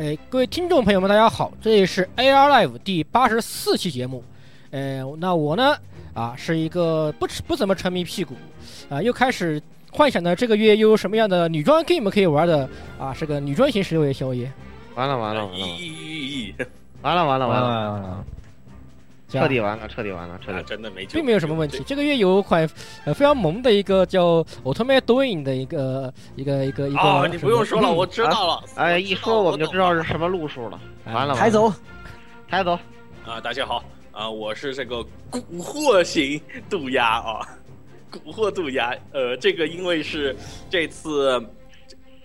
哎，各位听众朋友们，大家好，这里是 AR Live 第八十四期节目。呃，那我呢，啊，是一个不不怎么沉迷屁股，啊，又开始幻想呢这个月又有什么样的女装 game 可以玩的啊，是个女装型十六夜宵夜。完了完了完了咦，完了完了完了，完了，这样彻底完了彻底完了彻啊底。真的没救，并没有什么问题。这个月有一款呃非常萌的一个叫 Automatic Doing 的一个一个一个一个。哦，你不用说了，嗯我知道了。哎，一说我们就知道是什么路数了。哎完了，抬走，抬走。啊！大家好啊，我是这个蛊惑型渡鸦啊，蛊惑渡鸦。呃，这个因为是这次。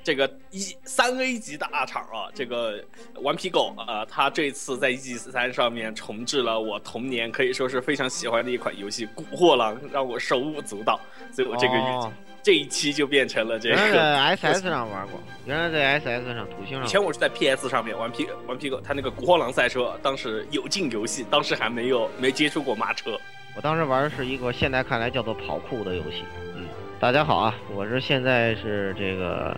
这个一三 A 级大厂啊，这个顽皮狗啊，他这次在 E 三上面重置了我童年可以说是非常喜欢的一款游戏《古惑狼》，让我手舞足蹈，所以我这个这一期就变成了这原来个。在 SS 上玩过，原来在 SS 上图形上。以前我是在 PS 上面玩皮玩皮狗，他那个《古惑狼赛车》当时有进游戏，当时还没有没接触过马车。我当时玩的是一个现在看来叫做跑酷的游戏。嗯，大家好啊，我是现在是这个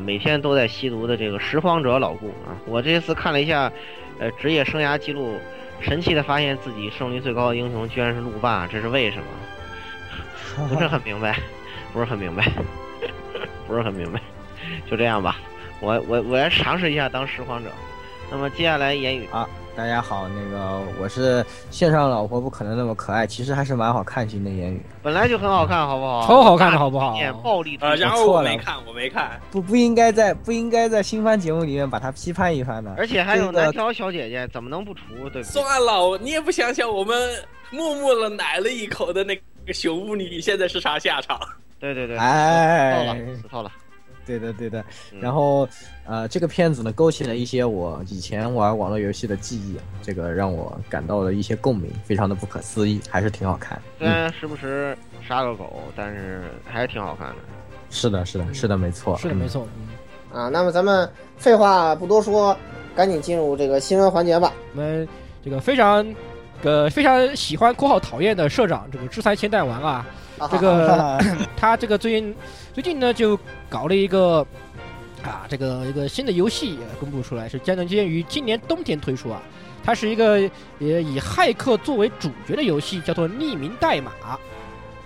每天都在吸毒的这个拾荒者老顾啊。我这次看了一下，呃职业生涯记录，神奇的发现自己胜率最高的英雄居然是路霸，这是为什么？不是很明白，不是很明白，不是很明白，就这样吧。我我我来尝试一下当拾荒者。那么接下来言语啊，大家好，那个我是线上老婆不可能那么可爱，其实还是蛮好看型的言语，本来就很好看，好不好？超好看的好不好演暴力推呃，荐然后错了我没看，我没看。不不应该在不应该在新番节目里面把它批判一番的。而且还有这个南条小姐姐，怎么能不除？对不对？算了，你也不想想，我们默默的奶了一口的那个熊巫女现在是啥下场？对对对，哎死透了，死透了。对的对的，嗯然后呃，这个片子呢勾起了一些我以前玩网络游戏的记忆，这个让我感到了一些共鸣，非常的不可思议，还是挺好看。虽然时不时杀个狗，但是还是挺好看的。是的，是的，是的，没错，嗯是的，没。错。嗯啊，那么咱们废话不多说，赶紧进入这个新闻环节吧。我们这个非常呃非常喜欢（括号讨厌）的社长，这个制裁千代丸啊，啊这个他这个最近最近呢就搞了一个啊这个一个新的游戏也公布出来，是将能将于今年冬天推出啊。它是一个也以骇客作为主角的游戏，叫做《匿名代码》。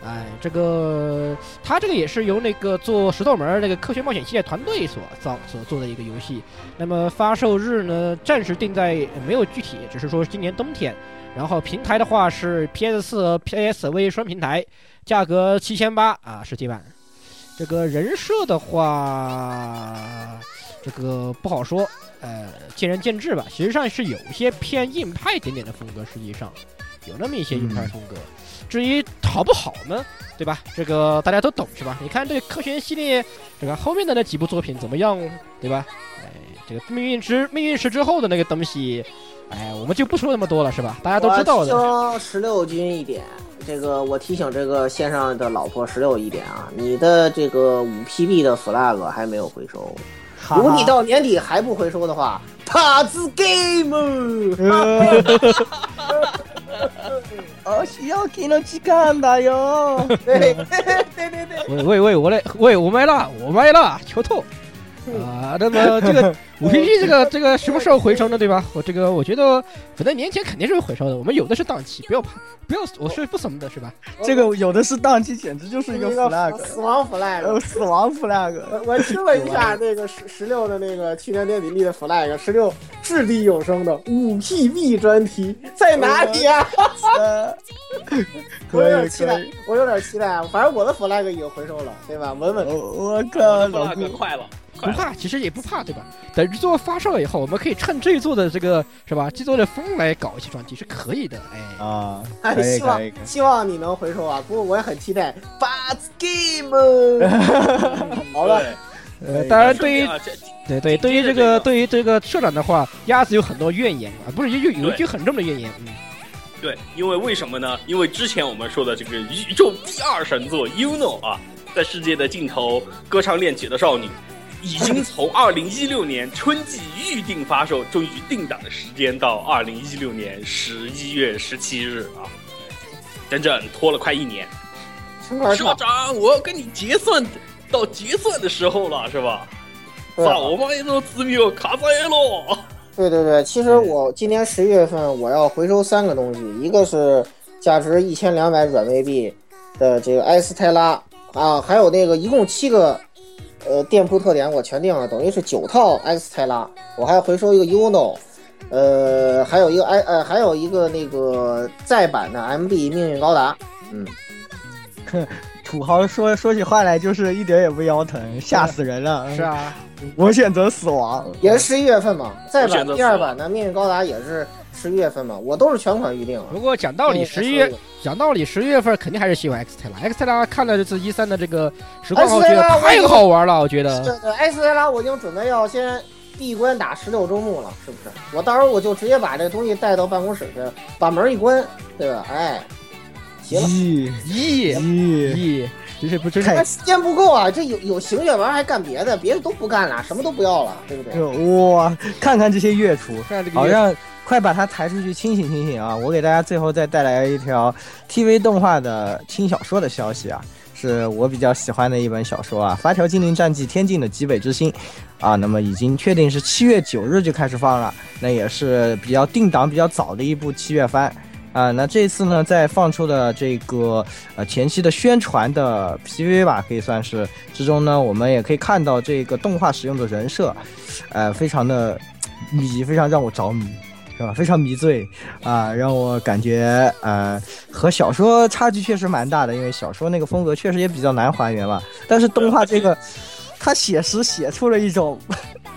哎，这个它这个也是由那个做石头门那个科学冒险系列团队所造所做的一个游戏。那么发售日呢，暂时定在没有具体，只是说今年冬天。然后平台的话是 PS 四和 PSV 双平台，价格七千八啊，实体版。这个人设的话，这个不好说，呃，见仁见智吧。实际上是有些偏硬派一点点的风格，实际上有那么一些硬派风格。至于好不好呢，对吧？这个大家都懂是吧？你看这科学系列，这个后面的那几部作品怎么样，对吧？哎，这个命运之命运石之后的那个东西，哎，我们就不说那么多了，是吧？大家都知道的。我提醒十六军一点，这个我提醒这个线上的老婆十六一点啊，你的这个五 PB 的 flag 还没有回收。如果你到年底还不回收的话，塔子 game。哦，需要给了几干的哟。对对对对对，喂喂喂，我来，喂，我买了，我买了，球透。啊，那么这个 五 P P 这个这个什么时候回收呢？对吧？我这个我觉得，反正年前肯定是会回收的。我们有的是档期，不要怕，不要，我是不怂的，是吧？这个有的是档期，简直就是一个 flag，死亡 flag。呃，死亡 flag。我我听了一下那个十十六的那个去年年底立的 flag，十六掷地有声的五 PB 专题在哪里呀、呃，我有可以点期待。，我有点期待。反正我的 flag 已经回收了，对吧？稳稳的。我我靠，老那顾个快了，快了。不怕，其实也不怕，对吧？等日作发售了以后，我们可以趁这一座的这个是吧，这座的风来搞一些专题是可以的。哎，啊，希望。希望你能回收啊！不过我也很期待 But Game。好了，呃，当然对于对对，对于这个对于这个社长的话，鸭子有很多怨言啊，不是有有有一句很重的怨言，嗯，对，因为为什么呢？因为之前我们说的这个宇宙第二神作 UNO 啊，在世界的尽头歌唱恋曲的少女，已经从二零一六年春季预定发售，终于定档的时间到二零一六年十一月十七日啊，整整拖了快一年。社长，我要跟你结算，到结算的时候了，是吧？早买的资料卡在了。对对对，其实我今年十一月份我要回收三个东西，一个是价值一千两百软妹币的这个埃斯泰拉啊，还有那个一共七个呃店铺特点我全定了，等于是九套 X 泰拉，我还要回收一个 Uno，呃，还有一个 I 呃还有一个那个再版的 MB 命运高达，嗯，土豪说说起话来就是一点也不腰疼，吓死人了。是，啊，我选择死亡。也是十一月份嘛，再版第二版的命运高达也是十一月份嘛，我都是全款预定啊。不过讲道理，十一月讲道理，十一月份肯定还是喜欢 X 泰拉。X 泰拉看了这次一三的这个实况后，我觉得 X 太好玩了，我觉得。对，埃斯泰拉我已经准备要先闭关打十六周目了，是不是？我到时候我就直接把这东西带到办公室去，把门一关，对吧？哎，行了。咦咦咦，咦，真是不真太是但时间不够啊，这有有行月玩还干别的，别的都不干了，什么都不要了，对不对？这哇，看看这些月厨，看这个月好让快把它抬出去清醒清醒啊！我给大家最后再带来一条 TV 动画的轻小说的消息啊，是我比较喜欢的一本小说啊，《发条精灵战记：天境的极北之星》啊，那么已经确定是七月九日就开始放了，那也是比较定档比较早的一部七月番。啊，那这次呢，在放出的这个呃前期的宣传的 PV 吧，可以算是之中呢，我们也可以看到这个动画使用的人设，呃，非常的迷，非常让我着迷，是吧？非常迷醉啊、让我感觉呃和小说差距确实蛮大的，因为小说那个风格确实也比较难还原嘛。但是动画这个，他写实写出了一种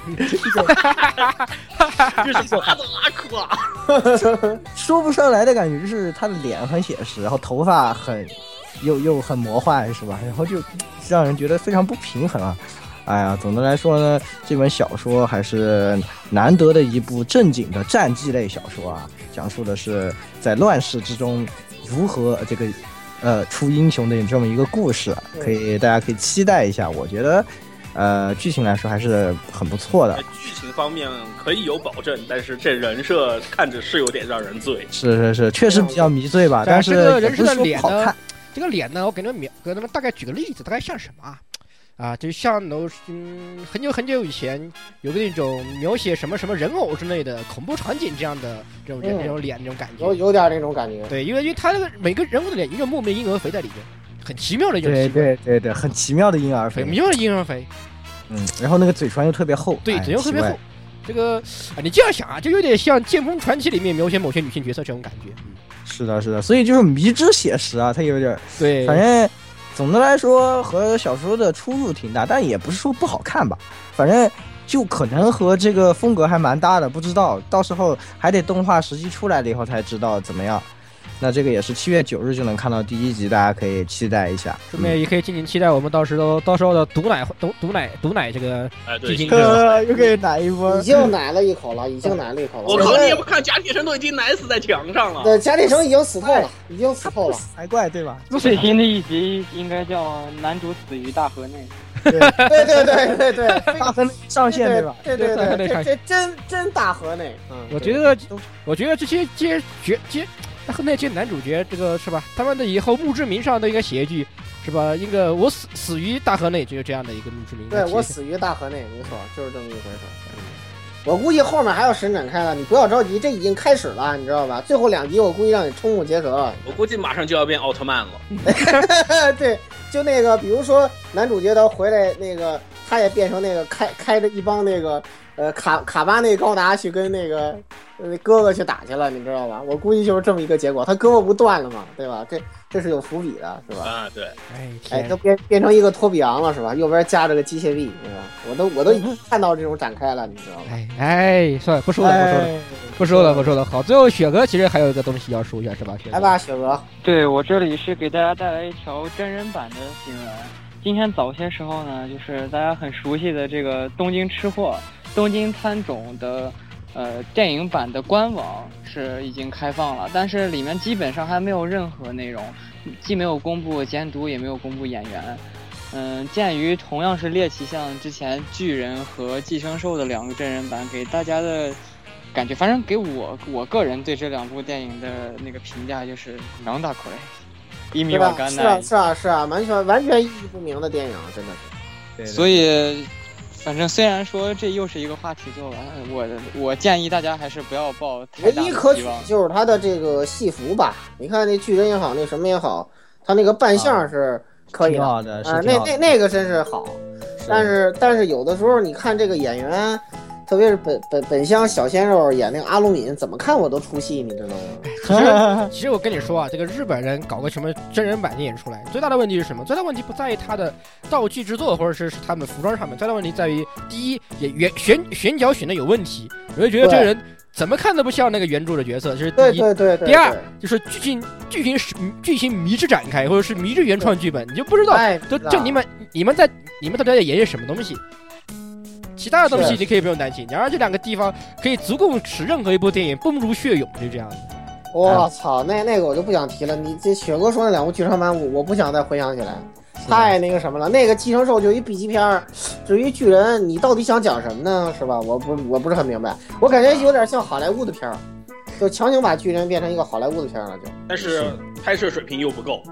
一种 就是马德拉克啊，说不上来的感觉，就是他的脸很写实，然后头发很又又很魔幻，是吧？然后就让人觉得非常不平衡啊。哎呀，总的来说呢，这本小说还是难得的一部正经的战记类小说啊，讲述的是在乱世之中如何这个呃出英雄的这么一个故事，可以大家可以期待一下。我觉得呃剧情来说还是很不错的。剧情方面可以有保证，但是这人设看着是有点让人醉。是是是，确实比较迷醉吧，但是这个人设的脸呢不好看。这个脸呢，我给你们描，给他们大概举个例子，大概像什么啊？啊，就像 no，嗯，很久很久以前有个那种描写什么什么人偶之类的恐怖场景这样的这种人、嗯那种脸那种感觉。有有点那种感觉。对，因为因为他那个每个人物的脸有一种莫名婴儿肥在里面，很奇妙的一种对对对对，很奇妙的婴儿肥，很奇妙的婴儿肥，嗯，然后那个嘴唇又特别厚，对，哎嘴又特别。厚。这个啊，你这样想啊，就有点像《剑锋传奇》里面描写某些女性角色这种感觉。嗯，是的，是的，所以就是迷之写实啊，它有点，对，反正总的来说和小说的出入挺大，但也不是说不好看吧，反正就可能和这个风格还蛮搭的，不知道到时候还得动画实际出来了以后才知道怎么样。那这个也是七月九日就能看到第一集，大家可以期待一下。顺便也可以敬请期待我们到时候到时候的毒奶毒毒奶毒奶这个哎，对，剧情是的呃，又可以奶一波已。经奶了一口了，已经奶了一口了。我靠，你也不看贾铁城都已经奶死在墙上了。对贾铁城已经死透了，已经死透了。才怪对吧？最新的一集应该叫“男主死于大河内对对对对对，大分上线对吧？对对对对真真大河内。嗯，我觉得，我觉得这些这些角这和那些男主角，这个是吧？他们的以后墓志铭上都应该写一句，是吧？一个我死死于大河内，就是这样的一个墓志铭。对我死于大河内，没错，就是这么一回事。嗯我估计后面还要伸展开了，你不要着急，这已经开始了，你知道吧？最后两集我估计让你瞠目结舌。我估计马上就要变奥特曼了。对，就那个，比如说男主角他回来，那个他也变成那个开开着一帮那个呃卡卡巴内高达去跟那个呃哥哥去打去了，你知道吧？我估计就是这么一个结果，他胳膊不断了嘛，对吧？这这是有伏笔的，是吧？啊，对，哎哎，都，变变成一个托比昂了，是吧？右边夹着个机械臂，对吧？我都我都已经 看到这种展开了，你知道吧？哎哎，算了，不说了，不说了，哎不说了，不说了。好，最后雪哥其实还有一个东西要说一下，是吧？雪哥来吧，雪哥，”。对我这里是给大家带来一条真人版的新闻。今天早些时候呢，就是大家很熟悉的这个《东京吃货》《东京喰种》的呃电影版的官网是已经开放了，但是里面基本上还没有任何内容，既没有公布监督，也没有公布演员。嗯，鉴于同样是猎奇像之前巨人和寄生兽的两个真人版，给大家的感觉，反正给我我个人对这两部电影的那个评价就是能打可以，一米对吧？瓦干奈。是啊，是啊，是啊，完全完全意义不明的电影，真的是。对所以反正虽然说这又是一个话题做完，我我建议大家还是不要抱太大唯一可。取就是他的这个戏服吧，你看那巨人也好，那什么也好，他那个扮相是可以的挺好的，是啊，挺好的那那那个真是好。但是但是有的时候你看这个演员，特别是本本本乡小鲜肉演那个阿鲁敏，怎么看我都出戏，你知道吗？其实其实我跟你说啊，这个日本人搞个什么真人版电影出来，最大的问题是什么？最大问题不在于他的道具制作，或者是是他们服装上面，最大问题在于第一，演员选选角选的有问题，我就觉得这个人怎么看都不像那个原著的角色，这是第对一。对对对。第二就是剧情剧情是剧情迷之展开，或者是迷之原创剧本，你就不知道哎，就就你们你们在你们到底在演些什么东西？其他的东西你可以不用担心，然而这两个地方可以足够使任何一部电影崩如血涌，就这样子。我操，那那个我就不想提了。你这雪哥说那两部剧场版，我我不想再回想起来，太那个什么了。那个寄生兽就一 B 级片儿，至于巨人，你到底想讲什么呢？是吧？我不我不是很明白，我感觉有点像好莱坞的片儿，就强行把巨人变成一个好莱坞的片儿了，就。但是拍摄水平又不够。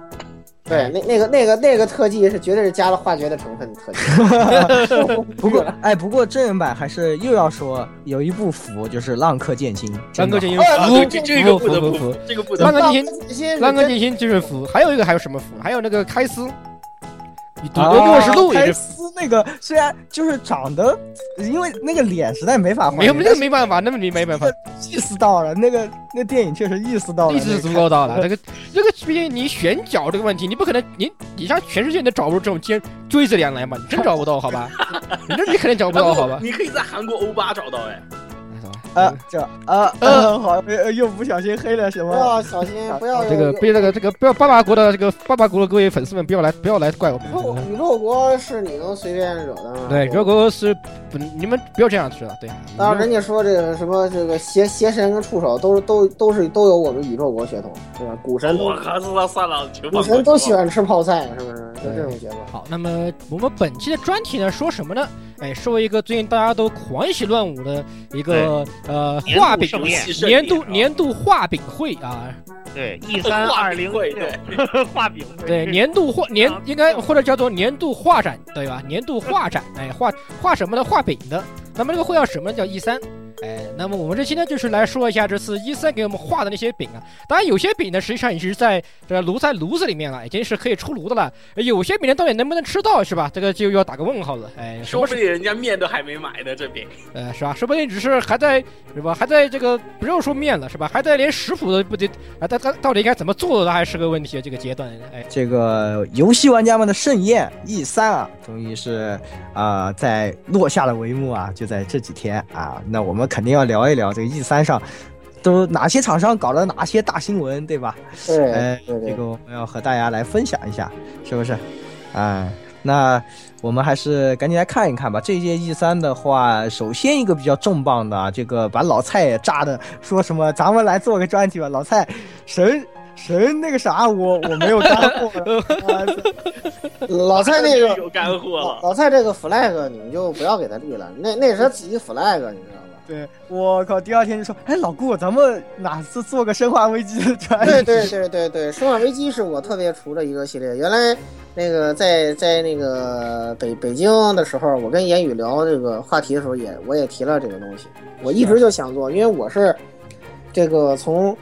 对，那那个那个那个特技是绝对是加了化学的成分的特技。不过，哎，不过真人版还是又要说有一部服，就是《浪客剑心》，浪客剑心服这这个服不得不服服，这个不得不浪客剑心心浪客剑心就是服，还有一个还有什么服？还有那个开司，你赌啊博给我是路也开是司那个虽然就是长得，因为那个脸实在没法没有换，这个没办法，那么你没办法，意思到了，那个那电影确实意思到了，意思是足够到了。那个这个毕竟你选角这个问题，你不可能你你像全世界你都找不出这种尖锥子脸来嘛？你真找不到好吧？你这你肯定找不到好吧？你可以在韩国欧巴找到哎。啊，这啊呃 好，呃又不小心黑了什不么？要小心，不要这个有不要这个这个不要爸爸国的这个爸爸国的各位粉丝们不要来不要来怪我宇宙们。宇宙国是你能随便惹的吗？对，宇宙国是不你们不要这样子了，对。当然，人家说这个什么这个邪邪神跟触手都是都都是都有我们宇宙国血统，对吧？古神都我靠，算了算了，古神都喜欢吃泡菜，是不是？就这种结果。好，那么我们本期的专题呢，说什么呢？哎，说一个最近大家都狂喜乱舞的一个呃画饼年度年度画饼会啊，对一三二零会对 画饼会，对，年度画年应该或者叫做年度画展，对吧？年度画展，哎，画画什么的？画饼的。咱们这个会叫什么呢？叫一三。哎，那么我们这期呢，就是来说一下这次 E 三给我们画的那些饼啊。当然，有些饼呢，实际上已经是在这个炉在炉子里面了，已经是可以出炉的了。有些饼呢，到底能不能吃到，是吧？这个就要打个问号了。哎，说不定人家面都还没买呢，这饼。呃，是吧？说不定只是还在，是吧？还在这个不用说面了，是吧？还在连食谱都不得啊，它它到底应该怎么做的还是个问题。这个阶段，哎，这个游戏玩家们的盛宴 E 三啊，终于是啊、在落下了帷幕啊，就在这几天啊。那我们肯定要聊一聊这个 E 三上都哪些厂商搞了哪些大新闻，对吧？对哎，这个我们要和大家来分享一下，是不是？啊，那我们还是赶紧来看一看吧。这届 E 三的话，首先一个比较重磅的啊，这个把老蔡也炸的，说什么咱们来做个专题吧，老蔡神。神那个啥，我我没有干货啊，老蔡那个有干货老了。老蔡这个 flag 你们就不要给他立了，那那是他自己 flag，你知道吧？对，我靠！第二天就说，哎，老顾，咱们哪次做个《生化危机》的专？对对对对对，《生化危机》是我特别除的一个系列。原来那个在在那个北北京的时候，我跟言语聊这个话题的时候也，我也提了这个东西。我一直就想做，因为我是这个从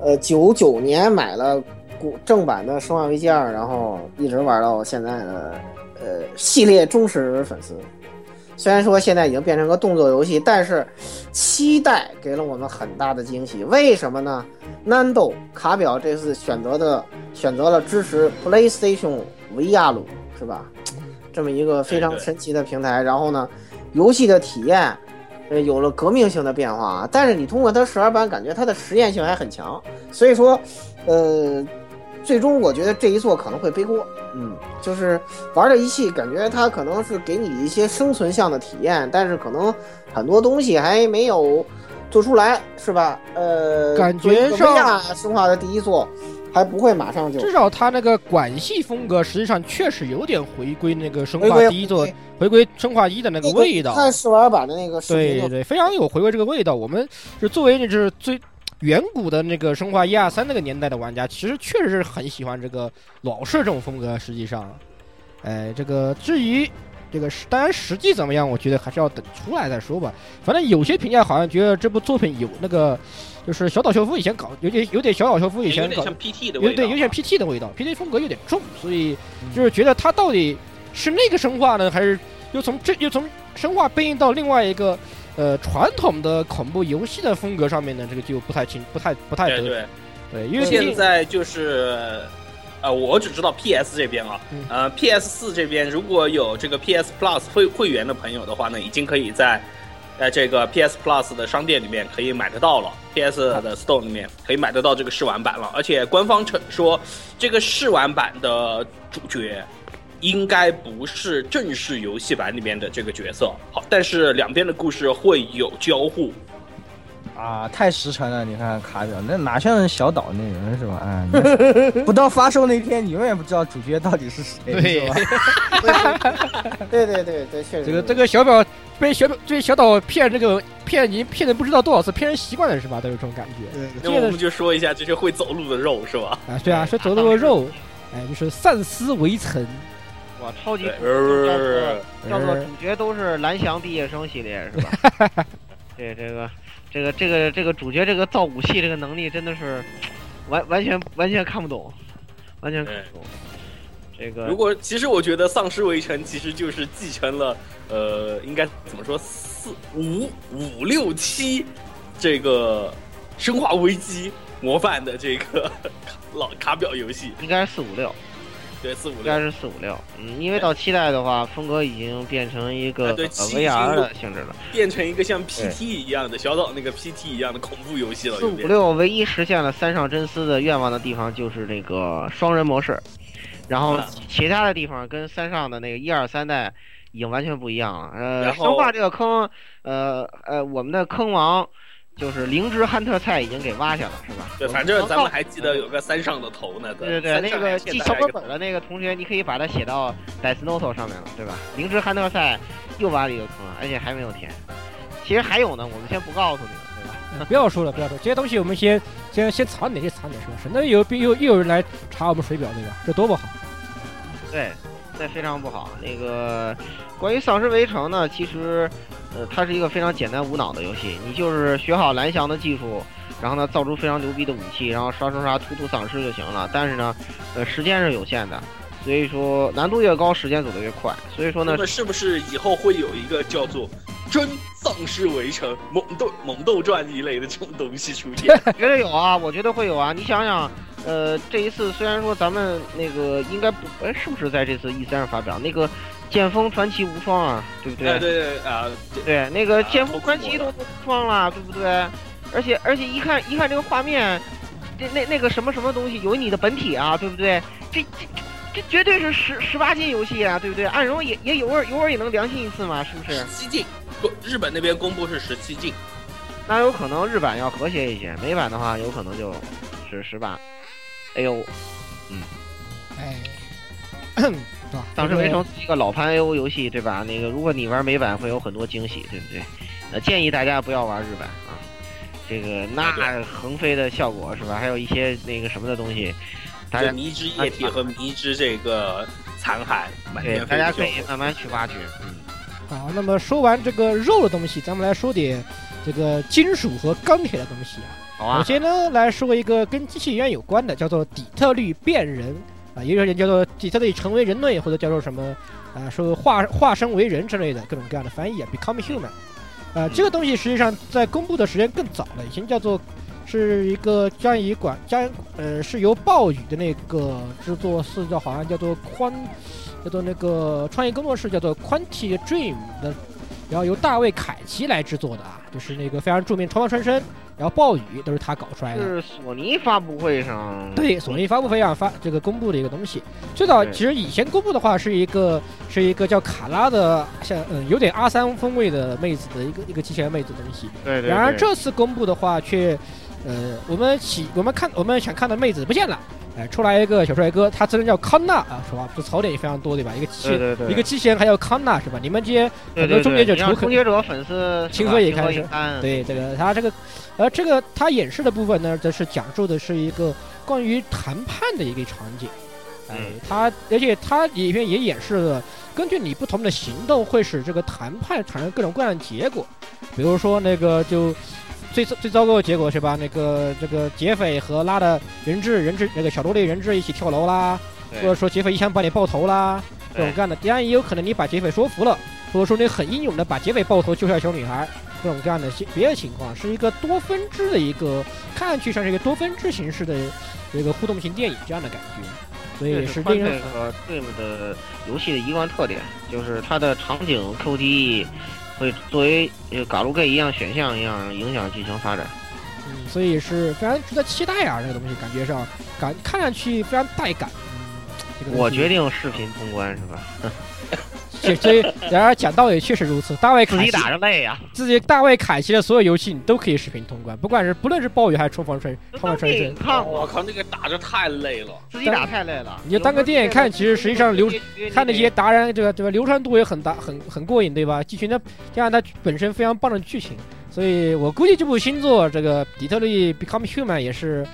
呃九九年买了古正版的《生化危机二》，然后一直玩到现在的呃系列忠实粉丝。虽然说现在已经变成个动作游戏，但是期待给了我们很大的惊喜。为什么呢？Nando 卡表这次选择的选择了支持 PlayStation VR，是吧？这么一个非常神奇的平台。然后呢，游戏的体验，呃，有了革命性的变化啊。但是你通过它十二版，感觉它的实验性还很强。所以说，呃，最终我觉得这一座可能会背锅。嗯，就是玩这一系，感觉它可能是给你一些生存向的体验，但是可能很多东西还没有做出来，是吧？呃，感觉上生化的第一座，还不会马上就 至少它那个管系风格实际上确实有点回归那个生化第一座，回归生化一的那个味道。看试玩版的那个对对对，非常有回归这个味道。我们是作为就是最远古的那个生化一二三那个年代的玩家，其实确实是很喜欢这个老式这种风格。实际上，哎，这个至于这个当然实际怎么样，我觉得还是要等出来再说吧。反正有些评价好像觉得这部作品有那个，就是小岛秀夫以前搞有点有点小岛秀夫以前搞有点像 PT 的味道，有对有点 PT 的味道，PT 风格有点重，所以就是觉得他到底是那个生化呢，还是又从这又从生化变异到另外一个呃传统的恐怖游戏的风格上面呢？这个就不太清，不太不太得对对。对，因为现在就是，呃，我只知道 PS 这边啊，嗯呃，PS 四这边如果有这个 PS Plus 会会员的朋友的话呢，已经可以在，呃，这个 PS Plus 的商店里面可以买得到了，PS 的 Store 里面可以买得到这个试玩版了，而且官方称说这个试玩版的主角。应该不是正式游戏版里面的这个角色，好，但是两边的故事会有交互，啊，太实诚了！你看卡表，那哪像小岛那人是吧？啊，你不到发售那天，你永远不知道主角到底是谁，对是吧？对对对对，确实这个这个小表被小表这小岛骗这个骗已经骗的不知道多少次，骗人习惯了是吧？都有这种感觉。那我们就说一下这些会走路的肉是吧？啊，对啊，说走路的肉，哎，就是散丝围城，哇，超级呃叫做主角都是蓝翔毕业生系列是吧？对这个这个这个这个主角这个造武器这个能力真的是完完全完全看不懂，完全看不懂。这个如果其实我觉得《丧尸围城》其实就是继承了呃，应该怎么说四五五六七这个《生化危机》模范的这个 老卡表游戏，应该是四五六，对四五应该。是四五六。嗯，因为到七代的话，风格已经变成一个、VR 的性质了。变成一个像 PT 一样的小岛那个 PT 一样的恐怖游戏了，四。五六唯一实现了三上真司的愿望的地方就是那个双人模式，然后啊其他的地方跟三上的那个一二三代已经完全不一样了。呃，生化这个坑，呃呃，我们的坑王就是灵芝汉特菜已经给挖下了，是吧？对，反正咱们还记得有个三上的头呢。对对对，那个记小本本的那个同学，你可以把它写到 Death Note 上面了，对吧？灵芝汉特菜又挖了一个坑，而且还没有填。其实还有呢，我们先不告诉你了，对吧？不要说了，不要说这些东西，我们先先先藏点，先藏点是吧？省得有又又有人来查我们水表，对吧？这多不好。对，这非常不好。那个关于丧尸围城呢，其实呃，它是一个非常简单无脑的游戏，你就是学好蓝翔的技术，然后呢造出非常牛逼的武器，然后刷刷刷突突丧尸就行了。但是呢，呃，时间是有限的，所以说难度越高，时间走得越快。所以说呢那，么是不是以后会有一个叫做“真丧尸围城”、“猛斗猛斗传”一类的这种东西出现？绝对有啊，我觉得会有啊。你想想，呃，这一次虽然说咱们那个应该不，哎，是不是在这次 E 三上发表那个剑锋传奇无双啊？对不对？哎，对对啊，这对，那个啊剑锋传奇都无双了，对不对？而且而且一看一看这个画面，这那那个什么什么东西有你的本体啊，对不对？这这这绝对是十十八禁游戏啊，对不对？暗荣也也有味儿有味儿也能良心一次嘛，是不是十？七禁，不，日本那边公布是十七禁。那有可能日版要和谐一些，美版的话有可能就是十八。哎呦，哎，对吧？当时围城是一个老盘 A O 游戏，对吧？那个如果你玩美版会有很多惊喜，对不对？呃，建议大家不要玩日版啊，这个那横飞的效果是吧？还有一些那个什么的东西，大家迷之液体和迷之这个残骸，对大家可以慢慢去挖掘。嗯，好，那么说完这个肉的东西，咱们来说点这个金属和钢铁的东西啊。首，先呢，来说一个跟机器人有关的，叫做底特律变人啊，也有人叫做底特律成为人类，或者叫做什么啊，说化化身为人之类的各种各样的翻译啊，become human。啊，这个东西实际上在公布的时间更早了，以前叫做是一个将以管将呃是由暴雨的那个制作室叫好像叫做宽叫做那个创意工作室叫做 Quantic Dream 的，然后由大卫凯奇来制作的啊，就是那个非常著名《超凡传身》，然后暴雨都是他搞出来的。是索尼发布会上对，索尼发布会上发这个公布的一个东西。最早其实以前公布的话是一个是一个叫卡拉的，像嗯有点阿三风味的妹子的一个一个机器人妹子的东西。对对，然而这次公布的话却，呃，我们喜我们看我们想看的妹子不见了，哎，出来一个小帅哥，他自称叫康纳啊，是吧？这槽点也非常多，对吧？一个机一个机器人还有康纳是吧？你们这些很多终结者终结者粉丝情何以堪是何以堪？对这个他这个，呃，这个他演示的部分呢，则是讲述的是一个关于谈判的一个场景。哎他，而且他里面也演示了，根据你不同的行动会使这个谈判产生各种各样的结果，比如说那个就。最最糟糕的结果是吧？那个这个劫匪和拉的人质人质那个小萝莉人质一起跳楼啦，或者说劫匪一枪把你爆头啦，各种对各样的。当然也有可能你把劫匪说服了，或者说你很英勇的把劫匪爆头救下小女孩，各种各样的别的情况，是一个多分支的一个，看上去像是一个多分支形式的这个互动型电影这样的感觉，所以这是宽这是令人个 Dream 的游戏的一贯特点，就是它的场景 QTE 会作为呃嘎鲁 gay 一样选项一样影响剧情发展。嗯，所以是非常值得期待啊！这个东西感觉上感看上去非常带感。嗯，这个我决定视频通关是吧？这所以然而讲道理确实如此，大卫凯奇自己打着累呀，自己大卫凯奇的所有游戏你都可以视频通关，不管是不论是暴雨还是冲锋穿冲锋传电真影，看，我靠，那个打着太累了。自己打太累了。你就当个电影看，其实实际上流看那些些达人，这个对吧？流传度也很大，很很过瘾，对吧？剧情的加上它本身非常棒的剧情，所以我估计这部新作这个《底特律 Become Human》也是，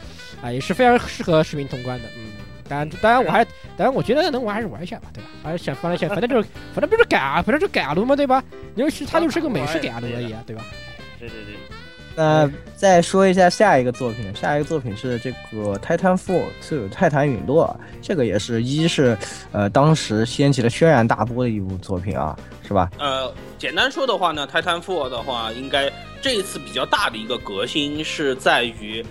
啊、也是非常适合视频通关的。嗯，当然，当然我还，当然我觉得能玩还是玩一下吧，对吧？还是想放在想，反正就是，反正不是改啊，反正就改路嘛，对吧？因为是它就是个美式改路而已啊，对吧？对对对，那再说一下下一个作品，下一个作品是这个《Titanfall 2》泰坦陨落，这个也是一是呃当时掀起了轩然大波的一部作品啊，是吧？呃，简单说的话呢，Titanfall 的话，应该这一次比较大的一个革新是在于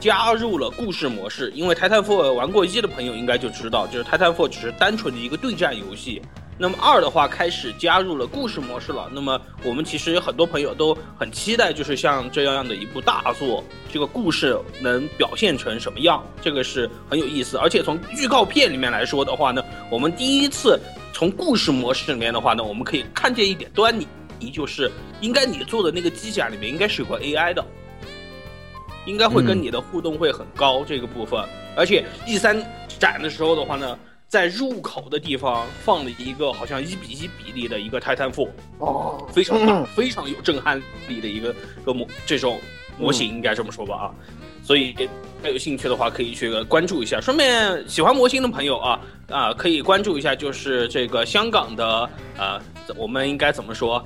加入了故事模式。因为 Titanfall 玩过一的朋友应该就知道，就是 Titanfall 只是单纯的一个对战游戏。那么二的话开始加入了故事模式了。那么我们其实很多朋友都很期待，就是像这样的一部大作，这个故事能表现成什么样，这个是很有意思。而且从预告片里面来说的话呢，我们第一次从故事模式里面的话呢，我们可以看见一点端倪，就是应该你做的那个机甲里面应该是有个 AI 的，应该会跟你的互动会很高、这个部分。而且 E 三展的时候的话呢，在入口的地方放了一个好像一比一比例的一个 Titanfall，哦，非常大、非常有震撼力的一个个模这种模型，应该这么说吧啊。所以大，有兴趣的话可以去关注一下。顺便，喜欢模型的朋友啊啊，可以关注一下，就是这个香港的呃，我们应该怎么说？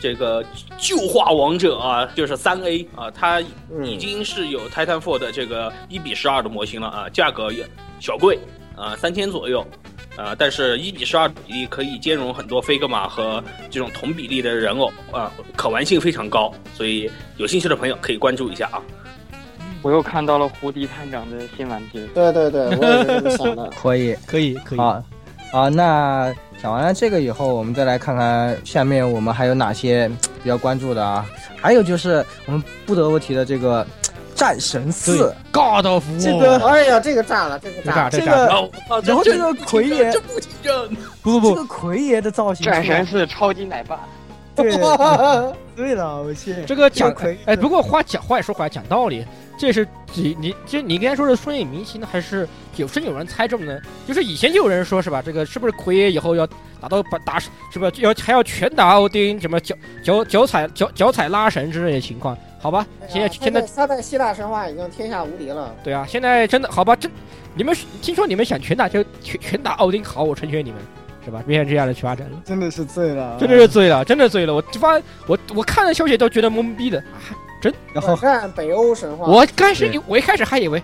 这个旧化王者啊，就是三 A 啊，它已经是有 Titanfall 的这个一比十二的模型了啊，价格也小贵啊，三千左右。啊，但是一比十二比例可以兼容很多飞格玛和这种同比例的人偶啊，可玩性非常高，所以有兴趣的朋友可以关注一下啊。我又看到了胡迪探长的新玩具。对对对，我也是这么想的。可以，可以，可以。好，啊，那讲完了这个以后，我们再来看看下面我们还有哪些比较关注的啊？还有就是我们不得不提的这个《战神四，God of War，这个哎呀，这个炸了，这个炸了。这个哦，然后这个奎爷这不听证，不不不，这个奎爷的造型战神四超级奶爸，对 对了，我去，这个讲奎哎，不过话讲话也说回来，讲道理，这是你你这你刚才说的双眼明星呢，还是有真有人猜中呢？就是以前就有人说是吧，这个是不是奎爷以后要打到把打是不是要还要拳打奥丁，什么脚脚脚踩脚脚踩拉绳之类的情况？好吧，现在现在他在希腊神话已经天下无敌了。对啊，现在真的好吧，真你们听说你们想拳打就拳拳打奥丁，好，我成全你们，是吧？变成这样的去发展了。真的是醉了，真的是醉了，真的醉了！我发我我看了消息都觉得懵逼的啊！然后看北欧神话，我开始对我一开始还以为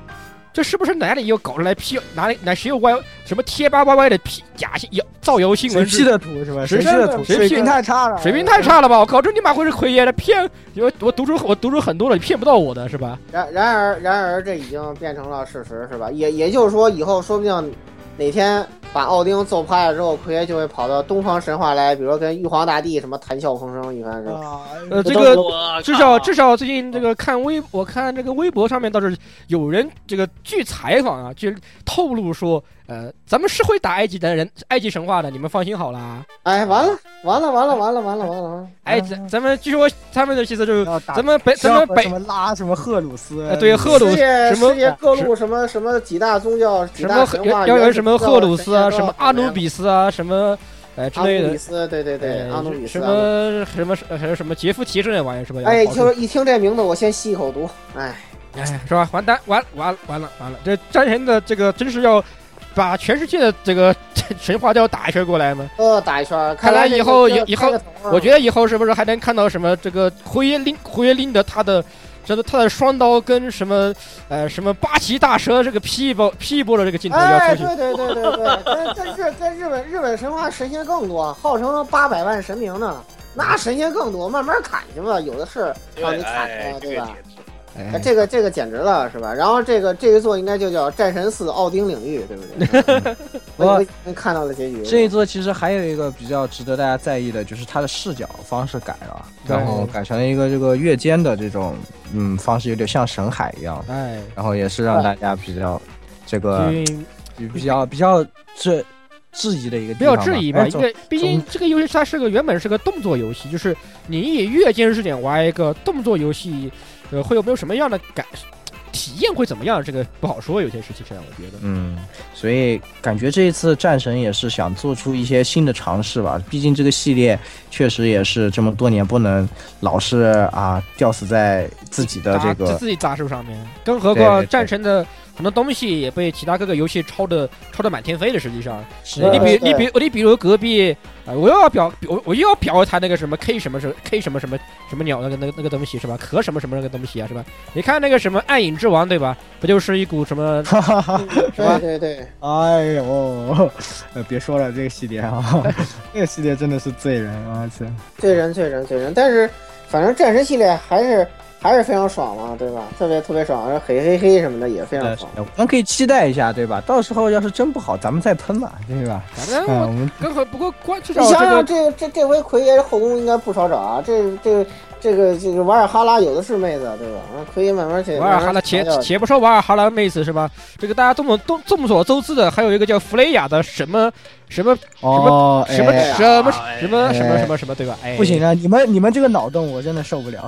这是不是哪里又搞出来 P 哪里哪谁又歪什么贴吧 YY 的 P 假新谣造谣新闻谁 P 的图是吧？谁的图？谁水平太差了，水平太差了吧！我靠，这你妈会是奎爷的骗？因为我读书我读书很多了，你骗不到我的是吧？然然而然而这已经变成了事实，是吧？也也就是说，以后说不定哪天把奥丁揍趴了之后，奎爷就会跑到东方神话来，比如说跟玉皇大帝什么谈笑风生，一番？啊，呃，这个至少至少最近这个看微，我看这个微博上面倒是有人这个据采访啊，据透露说，呃，咱们是会打埃及的人，埃及神话的，你们放心好啦。哎，完了完了完了完了完了完了完了！哎，咱咱们据说他们的意思就是，咱们北咱们北什么拉什么赫鲁斯呃，对赫鲁世界什么世界各路什么什么几大宗教、什么要要有什么赫鲁斯啊，什么阿努比斯啊，什么哎之阿努类的。比斯，对对对，呃阿努比斯。什么什么还有什么杰夫提这类玩意儿是吧？哎，一听一听这名字，我先吸一口毒。哎，哎，是吧？完蛋，完完完了完了，这战神的这个真是要把全世界的这个 神话都要打一圈过来吗？呃，打一圈。看来以后以以后，我觉得得以后是不是还能看到什么这个胡耶林胡耶林的他的这个他的双刀跟什么呃什么八岐大蛇这个劈一波劈一波的这个镜头要哎，出去对？对对对对，在在日在日本日本神话神仙更多，号称八百万神明呢，那神仙更多，慢慢砍去吧，有的是让你砍哎的，，对吧？这个哎哎这个这个简直了，是吧？然后这个这一座应该就叫战神四奥丁领域，对不对？我我已经看到了结局。这一座其实还有一个比较值得大家在意的，就是它的视角方式改了，然后改成了一个这个月间的这种嗯方式，有点像神海一样，哎，然后也是让大家比较这个比较比较这质疑的一个地不要质疑吧，因为毕竟这个游戏它是个原本是个动作游戏，就是你以月间视点玩一个动作游戏，呃，会有没有什么样的感 体验会怎么样？这个不好说，有些事情这样我觉得。嗯，所以感觉这一次战神也是想做出一些新的尝试吧。毕竟这个系列确实也是这么多年不能老是啊吊死在自己的这个自己砸手上面，更何况战神的很多东西也被其他各个游戏抄的抄的满天飞的。实际上，是你比你比你比如隔壁啊、我又要表我我又要表他那个什么 K 什么什么 K 什么什么什么鸟那个那个那个东西是吧？壳什么什么那个东西啊是吧？你看那个什么暗影之王对吧？不就是一股什么 是吧对对对，哎呦，呃，别说了，这个系列啊，这个系列真的是醉人啊！这醉人醉人醉人，但是反正战神系列还是还是非常爽嘛，对吧？特别特别爽，然后嘿嘿嘿什么的也非常爽。我们可以期待一下，对吧？到时候要是真不好，咱们再喷嘛，对吧？反正啊，我我们刚好不过关至你想想，这这这这回奎爷后宫应该不少找啊，这这这个这个瓦尔哈拉有的是妹子，对吧？啊，奎爷慢慢去。瓦尔哈拉，且且不说瓦尔哈拉妹子是吧？这个大家众所众众所周知的，还有一个叫弗雷亚的什么什么什么，什么哎什么哎什么什么哎什么什么，对吧？哎，不行啊！你们你们这个脑洞我真的受不了。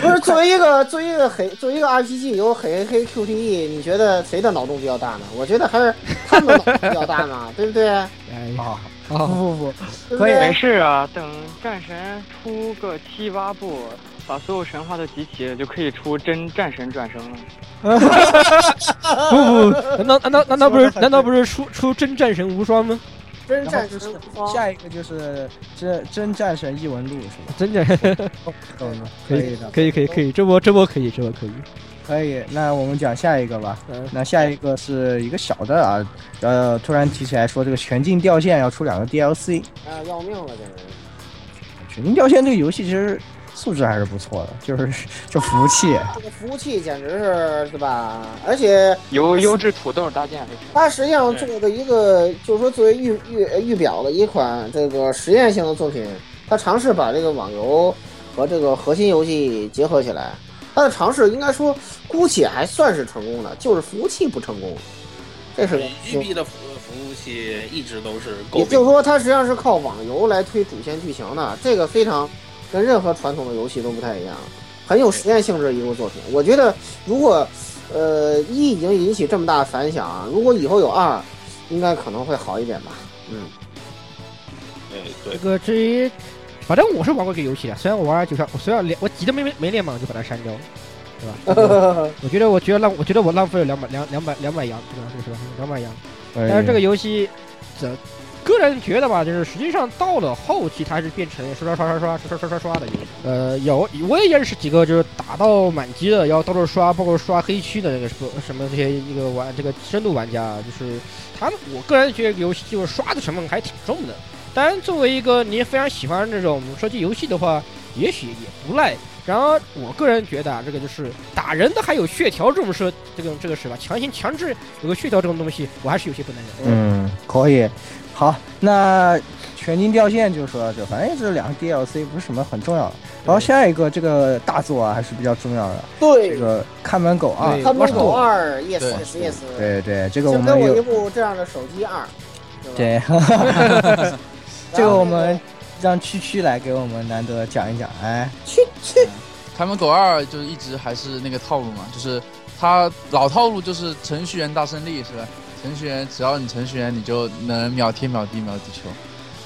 不是作为一个作为一个黑作为一个 RPG 有黑黑 QTE，你觉得谁的脑洞比较大呢？我觉得还是他们的脑洞比较大嘛，对不对？哎，好，不 不，不可以没？事啊，等战神出个七八部，把所有神话都集齐了，就可以出真战神转生了。不不，难道难道难道不是 难道不是出出真战神无双吗？真战神无双下一个就是真真战神异闻录是吧？真战懂了，可以可以的，可以可以可以，这波这波可以这波可以。可以。那我们讲下一个吧。嗯，那下一个是一个小的啊，呃，突然提起来说这个全境掉线要出两个 DLC。啊，要命了，简直！全境掉线这个游戏其实素质还是不错的，就是就服务器。这个服务器简直是，对吧？而且优优质土豆搭建，它实际上做的一个，就是说作为预预预表的一款这个实验性的作品，它尝试把这个网游和这个核心游戏结合起来。它的尝试应该说姑且还算是成功的，就是服务器不成功。这是育碧的服服务器一直都是。也就是说，它实际上是靠网游来推主线剧情的，这个非常跟任何传统的游戏都不太一样，很有实验性质的一部作品。我觉得，如果呃一已经引起这么大反响啊，如果以后有二，应该可能会好一点吧。嗯，哎，对这，个至于，反正我是玩过这个游戏的，虽然我玩就上，我虽然连我急得没没没脸嘛，就把它删掉了，对吧？我觉得我觉得浪，我觉得我浪费了两百两两百两百洋，对吧？这个是吧？两百洋。但是这个游戏，这个人觉得吧，就是实际上到了后期，它是变成刷刷刷刷刷刷刷刷刷的游戏。呃，有我也认识几个就是打到满级的，要到处刷，包括刷黑区的那个什么什么这些一个玩这个深度玩家，就是他们，我个人觉得游戏就是刷的成分还挺重的。当然，作为一个你非常喜欢这种射击游戏的话，也许也不赖。然而，我个人觉得啊，这个就是打人的还有血条这种事，这个这个是吧？强行强制有个血条这种东西，我还是有些不能忍。嗯，可以。好，那全金掉线就说到这，反正这两个 DLC 不是什么很重要的。然后下一个这个大作啊，还是比较重要的，对这个看门狗二。看门狗二，yes 对 yes yes，对对，这个我请给我一部这样的手机二，吧，对，这个我们让区区来给我们难得讲一讲。哎，区区，看门狗二就是一直还是那个套路嘛，就是他老套路就是程序员大胜利是吧？程序员只要你程序员，你就能秒天秒地秒地球，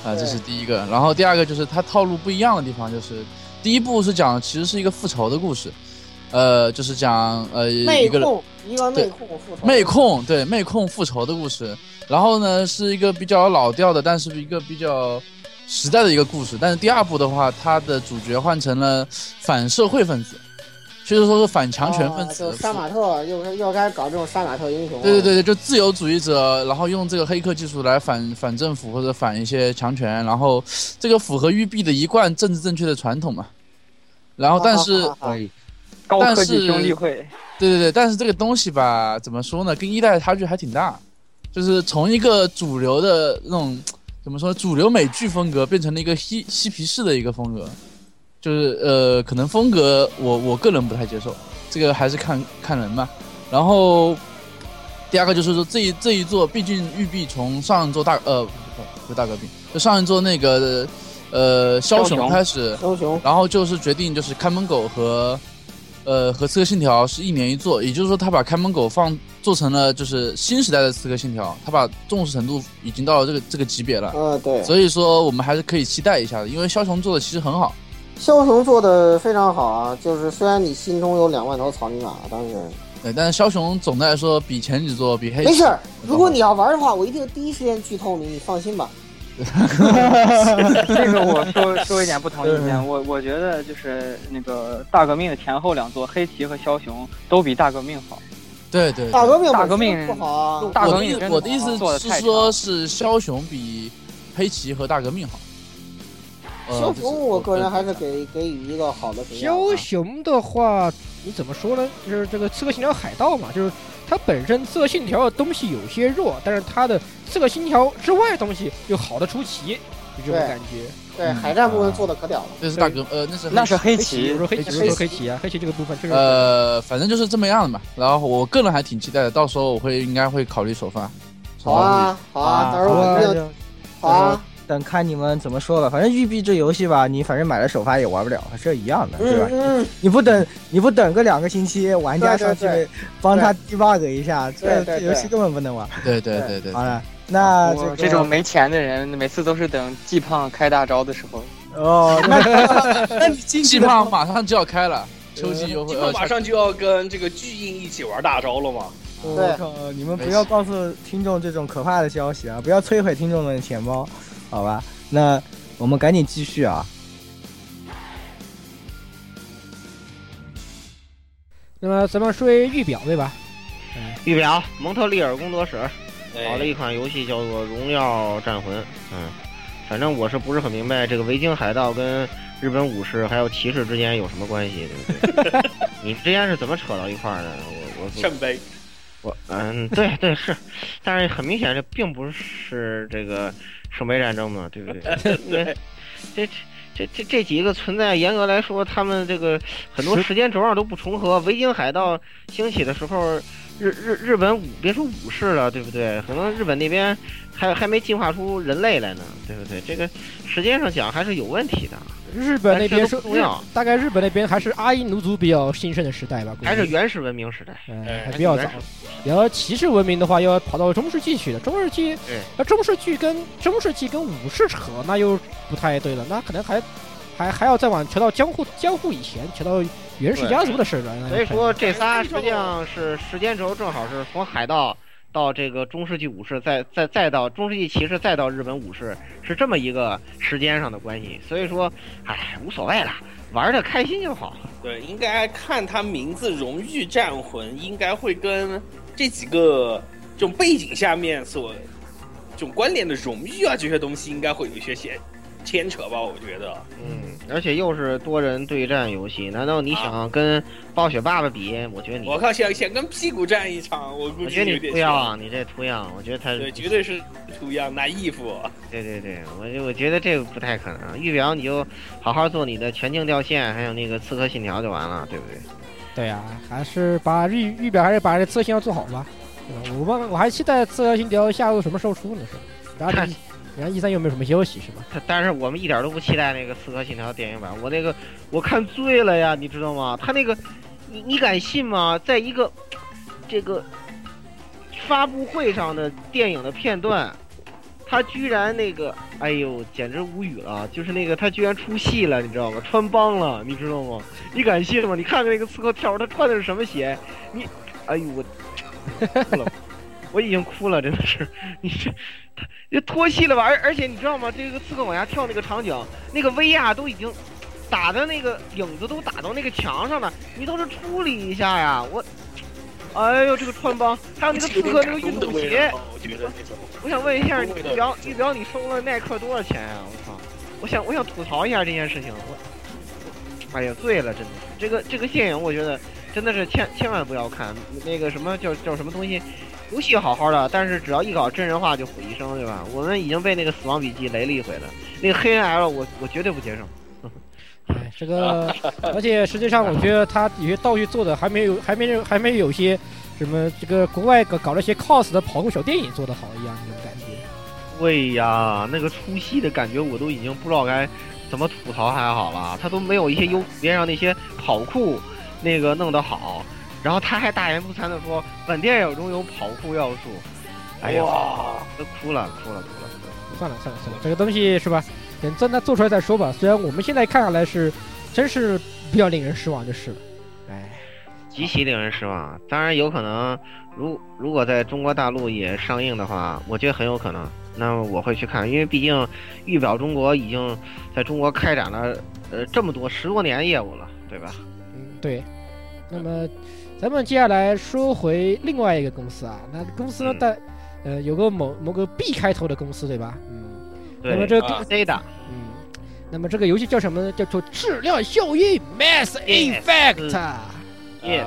啊、这是第一个。然后第二个就是他套路不一样的地方，就是第一部是讲其实是一个复仇的故事，呃，就是讲呃一个人一个妹控复仇，妹控对妹控复仇的故事，然后呢是一个比较老调的，但是一个比较时代的一个故事。但是第二部的话，它的主角换成了反社会分子，就是说是反强权分子。杀马特又又开始搞这种杀马特英雄。对对对对，就自由主义者，然后用这个黑客技术来反反政府或者反一些强权，然后这个符合育碧的一贯政治正确的传统嘛。然后但是。好好好可以，高但是科技兄弟会，对对对，但是这个东西吧，怎么说呢，跟一代的差距还挺大，就是从一个主流的那种怎么说，主流美剧风格变成了一个嬉嬉皮士的一个风格，就是呃，可能风格我我个人不太接受，这个还是看看人吧。然后第二个就是说这一这一座，毕竟育碧从上一座大呃不不是大革命，就上一座那个呃枭雄开始，枭雄。然后就是决定就是看门狗和，呃和刺客信条是一年一做，也就是说他把看门狗放做成了就是新时代的刺客信条，他把重视程度已经到了这个这个级别了，呃，对，所以说我们还是可以期待一下的，因为枭雄做的其实很好。枭雄做的非常好啊，就是虽然你心中有两万头草泥马，但是对，但是枭雄总的来说比前几座比黑没事儿。如果你要玩的话，我一定第一时间剧透你，你放心吧。这个我说 说一点不同意见，我我觉得就是那个大革命的前后两座黑旗和枭雄都比大革命好。对对对大革命大革命不好啊，大我的意革命我的意思是说，是枭雄比黑旗和大革命好。呃枭雄我个人还是给给予一个好的评价啊。枭雄的话，你怎么说呢？就是这个刺客信条海盗嘛，就是它本身刺客信条的东西有些弱，但是它的刺客信条之外的东西又好的出奇，就这种感觉。对海战部分做的可屌了。这是大哥呃那是那是黑棋，我说黑旗，黑旗有时候黑棋啊，黑棋这个部分确实。呃，反正就是这么样的嘛。然后我个人还挺期待的，到时候我会应该会考虑首发。好啊，好啊，到时候我们好啊。等看你们怎么说了。反正育碧这游戏吧，你反正买了首发也玩不了，这一样的，对吧嗯？嗯，你不等你不等个两个星期，玩家上去帮他 debug 一下，这这游戏根本不能玩。对对对对好了，那这种没钱的人，每次都是等季胖开大招的时候。哦，那那你进季胖马上就要开了，秋季优惠 马上就要跟这个巨婴一起玩大招了嘛。对我靠！你们不要告诉听众这种可怕的消息啊！不要摧毁听众们的钱包，好吧？那我们赶紧继续啊！那么咱们说预表对吧？预表蒙特利尔工作室哎搞了一款游戏叫做《荣耀战魂》。嗯，反正我是不是很明白这个维京海盗跟日本武士还有骑士之间有什么关系，对不对？你之间是怎么扯到一块儿的？我我圣杯，我嗯，对对是，但是很明显这并不是这个圣杯战争嘛，对不对？对，这这这这几个存在，严格来说，他们这个很多时间轴上都不重合。维京海盗兴起的时候，日日日本武别说武士了，对不对？可能日本那边还还没进化出人类来呢，对不对？这个时间上讲还是有问题的，日本那边但是重要大概日本那边还是阿伊奴族比较兴盛的时代吧，还是原始文明时代。嗯哎还比较早。然后骑士文明的话，要跑到中世纪去的。中世纪对，那中世纪跟中世纪跟武士扯，那又不太对了。那可能还还还要再往扯到江户江户以前，扯到原始家族的事了。所以说这仨哎实际上是时间轴正好是从海盗到这个中世纪武士，再再再到中世纪骑士，再到日本武士，是这么一个时间上的关系。所以说，哎，无所谓了，玩的开心就好。对，应该看他名字“荣誉战魂”，应该会跟这几个这种背景下面所这种关联的荣誉啊这些东西，应该会有一些牵牵扯吧？我觉得。嗯，而且又是多人对战游戏，难道你想跟暴雪爸爸比？我觉得你，我靠，想想跟屁股战一场，我估计我觉得你有点图样啊，你这图样，我觉得他对，绝对是图样拿衣服。对对对，我就我觉得这个不太可能。预表你就好好做你的全境掉线，还有那个刺客信条就完了，对不对？对呀、还是把预预表还是把这刺客信条做好吧。对吧我们我还期待刺客信条下路什么时候出呢？是吧？然后看这然后一三又没有什么消息是吧？他但是我们一点都不期待那个《刺客信条》电影版，我那个我看醉了呀，你知道吗？他那个，你你敢信吗？在一个这个发布会上的电影的片段，他居然那个，哎呦，简直无语了！就是那个他居然出戏了，你知道吗？穿帮了，你知道吗？你敢信吗？你看看那个刺客跳，他穿的是什么鞋？你，哎呦我，我已经哭了，真的是，你这 他这脱戏了吧？而而且你知道吗？这个刺客往下跳那个场景，那个威亚都已经打的那个影子都打到那个墙上了，你倒是处理一下呀！我。哎呦，这个穿帮，还有那个刺客那个运动鞋，我想问一下，玉表玉表，你收了耐克多少钱啊？我操！我想我想吐槽一下这件事情。我，哎呀，醉了，真的是这个这个电影，我觉得真的是千千万不要看。那个什么叫叫什么东西？游戏好好的，但是只要一搞真人化就毁一生，对吧？我们已经被那个死亡笔记雷了一回了。那个黑 N L，我我绝对不接受。哎，这个，而且实际上，我觉得他有些道具做的还没有，还没有，还没有些什么这个国外搞搞了些 cos 的跑酷小电影做的好一样那种感觉。对呀，那个出戏的感觉我都已经不知道该怎么吐槽还好了，他都没有一些优边上那些跑酷那个弄得好，然后他还大言不惭的说本电影中有跑酷要素，哎呀，都哭了，哭了，哭了，算了算了算了，这个东西是吧？等真的做出来再说吧。虽然我们现在看下来是，真是比较令人失望，就是了。哎，极其令人失望。当然有可能，如如果在中国大陆也上映的话，我觉得很有可能。那么我会去看，因为毕竟预表中国已经在中国开展了呃这么多十多年业务了，对吧？嗯，对。那么咱们接下来说回另外一个公司啊，那公司呢在呃有个某某个 B 开头的公司，对吧？嗯。那么这个 C 的，嗯，那么这个游戏叫什么呢？叫做质量效应 （Mass Effect），Yes，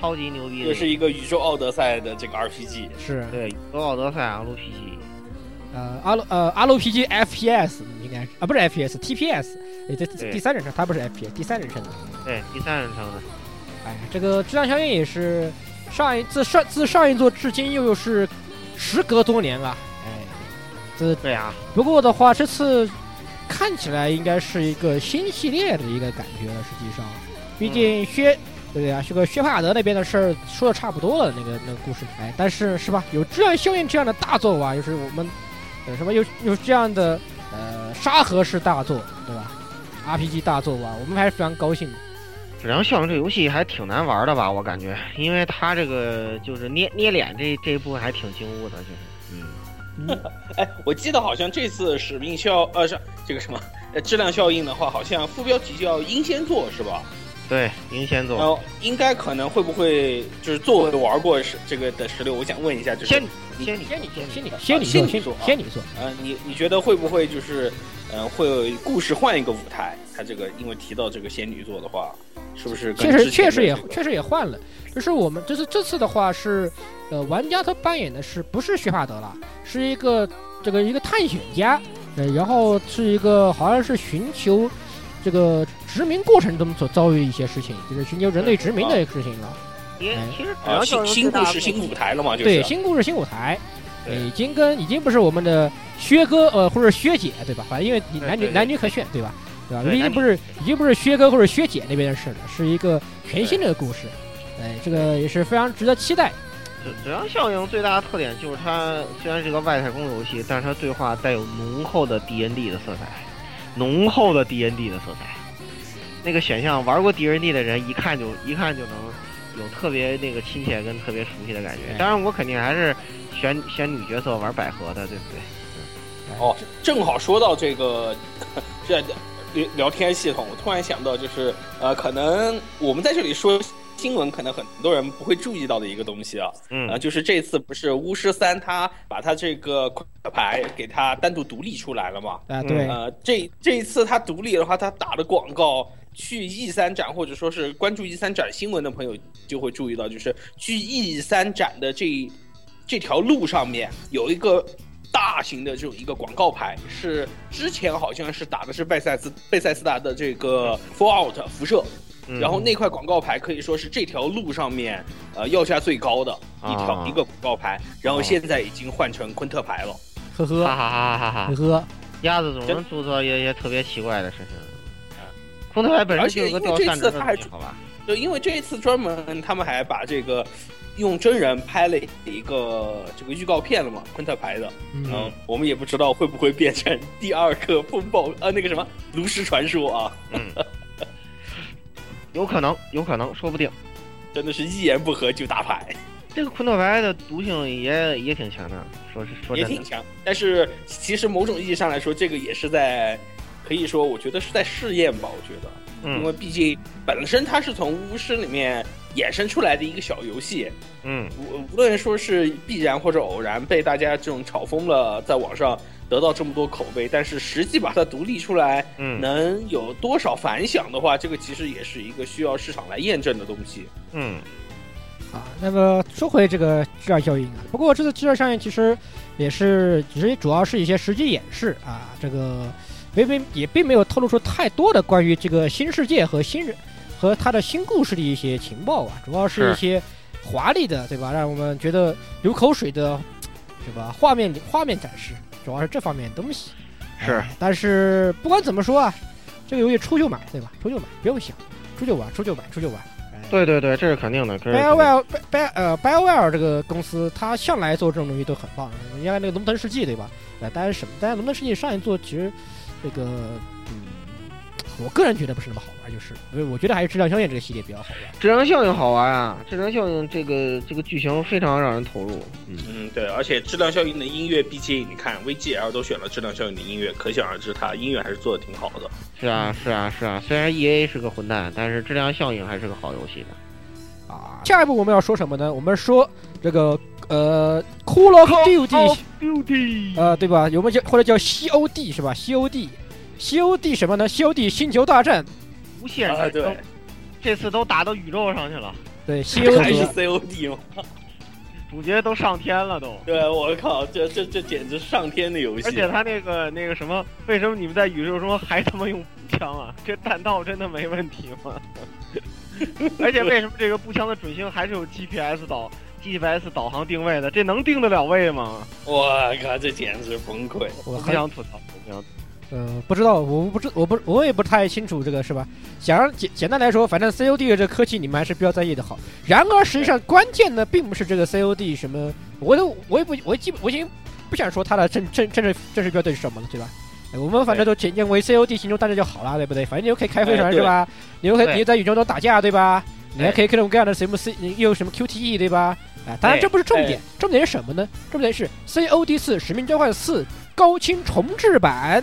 超级牛逼，这是一个宇宙奥德赛的这个 RPG，是。对宇宙奥德赛 RPG，呃，阿呃 RPG FPS 应该是啊，不是 FPS，TPS，哎，这第三人称，它不是 FPS，第三人称的，对，第三人称的，哎，这个质量效应也是上一自上自上一座至今又又是时隔多年了。对啊，不过的话，这次看起来应该是一个新系列的一个感觉了。实际上，毕竟薛，对啊，这个薛帕德那边的事儿说的差不多了，那个那个故事。哎，但是是吧？有质量效应这样的大作啊，就是我们，呃，什么有有这样的呃沙盒式大作，对吧？RPG 大作啊，我们还是非常高兴的。质量效应这游戏还挺难玩的吧？我感觉，因为它这个就是捏捏脸这这一部分还挺精污的，就是嗯。哎，我记得好像这次使命效呃是这个什么呃质量效应的话，好像副标题叫英仙座是吧？对，英仙座。哦，应该可能会不会就是作为玩过是这个的石榴，我想问一下，就是仙女仙女仙女仙女仙女仙女座仙女座。呃，你你觉得会不会就是嗯会有故事换一个舞台？他这个因为提到这个仙女座的话，是不是？确实确实也确实也换了，就是我们就是这次的话是。呃，玩家他扮演的是不是薛帕德了？是一个这个一个探险家，呃，然后是一个好像是寻求这个殖民过程中所遭遇一些事情，就是寻求人类殖民的事情了。也其实新新故事新舞台了嘛，就是对新故事新舞台，已经跟已经不是我们的薛哥呃或者薛姐对吧？反正因为男女男女可选对吧？对吧？已经不是已经不是薛哥或者薛姐那边的事了，是一个全新的故事。哎，这个也是非常值得期待。质质量效应最大的特点就是它虽然是个外太空游戏，但是它对话带有浓厚的 D N D 的色彩，浓厚的 D N D 的色彩。那个选项玩过 D N D 的人一看就一看就能有特别那个亲切跟特别熟悉的感觉。当然我肯定还是选选女角色玩百合的，对不对？哦，正好说到这个这聊聊天系统，我突然想到就是呃，可能我们在这里说。新闻可能很多人不会注意到的一个东西啊，嗯，就是这次不是巫师三他把他这个牌给他单独独立出来了嘛？啊，对，呃，这这一次他独立的话，他打的广告，去 E 三展或者说是关注 E 三展新闻的朋友就会注意到，就是去 E 三展的这这条路上面有一个大型的这种一个广告牌，是之前好像是打的是贝塞斯贝塞斯达的这个 Fallout 辐射。然后那块广告牌可以说是这条路上面，呃，要价最高的一条一个广告牌。然后现在已经换成昆特牌了，呵呵，哈哈哈哈哈呵呵，鸭子总能做到一些特别奇怪的事情。昆特牌本身就有个掉散值的，好吧？就因为这一次专门他们还把这个用真人拍了一个这个预告片了嘛，昆特牌的，嗯嗯，我们也不知道会不会变成第二个风暴呃那个什么炉石传说啊，嗯，有可能，有可能，说不定。真的是一言不合就打牌，这个昆特牌的毒性也也挺强的，说是说，也挺强。但是其实某种意义上来说，这个也是在可以说，我觉得是在试验吧，我觉得，嗯。因为嗯毕竟本身它是从巫师里面衍生出来的一个小游戏，嗯。无无论说是必然或者偶然被大家这种炒疯了，在网上得到这么多口碑，但是实际把它独立出来，嗯。能有多少反响的话，这个其实也是一个需要市场来验证的东西。嗯。啊，那么说回这个质量效应啊，不过这次质量效应其实也是，其实主要是一些实际演示啊，这个并并也并没有透露出太多的关于这个新世界和新人和他的新故事的一些情报啊，主要是一些华丽的，对吧？让我们觉得流口水的，对吧？画面画面展示，主要是这方面的东西。是哎但是不管怎么说啊，这个游戏出就买，对吧？出就买，不用想，出就玩，出就买，出就玩。哎对对对，这是肯定的。这是肯定的 BioWare Bio 呃 BioWare 这个公司，它向来做这种东西都很棒。原来那个《龙腾世纪》对吧？呃，当然什么？当然《龙腾世纪》上一座其实这个，嗯，我个人觉得不是那么好玩，就是，因为我觉得还是《质量效应》这个系列比较好玩。质量效应好玩啊！质量效应这个这个剧情非常让人投入。嗯，嗯，对，而且质量效应的音乐，毕竟你看 VGL 都选了质量效应的音乐，可想而知，它音乐还是做的挺好的。是啊是啊是啊，虽然 E A 是个混蛋，但是质量效应还是个好游戏的。啊，下一步我们要说什么呢？我们说这个呃《Call of Duty》Duty 呃，对吧？有没有叫或者叫 COD 是吧？COD，COD 什么呢？COD 星球大战，无限啊，对，，这次都打到宇宙上去了，对 还是 COD，COD 吗？主角都上天了都。对，我靠，这这这简直上天的游戏。而且他那个那个什么，为什么你们在宇宙中还他妈用步枪啊？这弹道真的没问题吗？而且为什么这个步枪的准星还是有 GPS 导 GPS 导航定位的？这能定得了位吗？我靠，这简直崩溃！我我不想吐槽，我不想吐槽。呃，不知道，我不知，我不，我也不太清楚这个是吧？想让简简单来说，反正 COD 的这个科技你们还是不要在意的好。然而实际上关键呢，并不是这个 COD 什么，我都我也不，我基本我已经不想说它的正正正式正式标准是什么了，对吧？哎我们反正都简认为 COD 星球大家就好了，对不对？反正你又可以开飞船哎是吧？你又可以对你在宇宙中打架对吧？你还可以各种各样的什么 C，你又有什么 QTE 对吧？啊，当然这不是重点，重点是什么呢？重点是 COD 四使命召唤四高清重置版。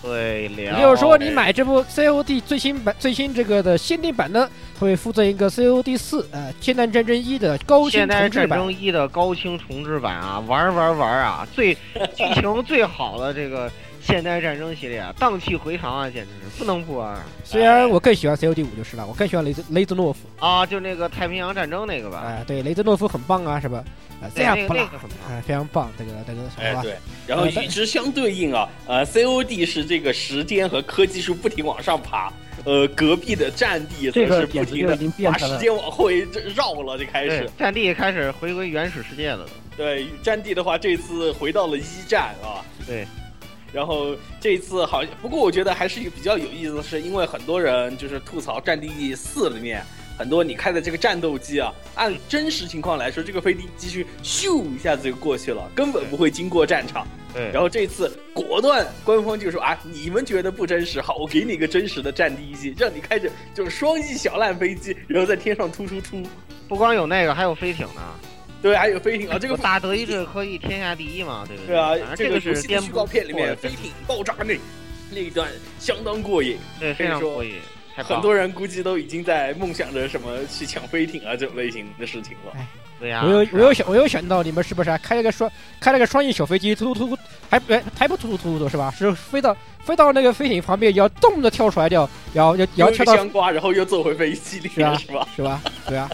对了，也就是说，你买这部 COD 最新版、最新这个的限定版呢，会附赠一个 COD 四呃《现代战争一》的高清现代重置版。战争一的高清重置版啊，玩玩玩啊，最剧情最好的这个现代战争系列啊，荡气回肠啊，简直是不能不玩虽然我更喜欢 COD 五就是了，我更喜欢雷兹雷兹诺夫。啊！就那个太平洋战争那个吧，哎、对，雷兹诺夫很棒啊，是吧？啊、这对那个样不啦，那个很棒。哎、非常棒，这个这个好吧？哎对，然后与之相对应啊，呃，COD 是这个时间和科技树不停往上爬，呃，隔壁的战地这个则是不停的把时间往后这绕了，就开始。，战地开始回归原始世界了。对，战地的话，这次回到了一战啊。对。然后这一次好像，不过我觉得还是比较有意思的是，因为很多人就是吐槽《战地四》里面很多你开的这个战斗机啊，按真实情况来说，这个飞机继续咻一下子就过去了，根本不会经过战场。对，然后这次果断，官方就说啊，你们觉得不真实，好，我给你一个真实的战地机，让你开着就是双翼小烂飞机，然后在天上突突突。不光有那个，还有飞艇呢。对，还有飞艇啊，这个大德意志可以天下第一嘛，对不对啊这，个是颠覆戏的预告片里面飞艇爆炸那那一段相当过瘾，对非常过瘾，很多人估计都已经在梦想着什么去抢飞艇啊这种类型的事情了。对呀。我有是啊我有想我有想到你们是不是还开了个双开了个双翼小飞机，突突突突，还哎还不突突突突是吧？是飞到飞到那个飞艇旁边，要动的跳出来掉，要要要跳到个香瓜，然后又坐回飞机里面，是吧？是吧？对啊，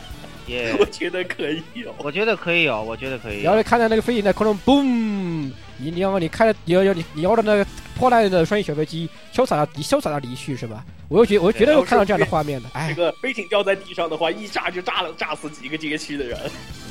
也我觉得可以哦。我觉得可以有，我觉得可以有。然后你看到那个飞艇在空中嘣，你你要么你开的你要要你你要的那个破烂的双翼小飞机潇洒的离潇洒的离去是吧？我又觉我绝对会看到这样的画面的，哎这，个飞艇掉在地上的话，一炸就炸了，炸死几个街区的人。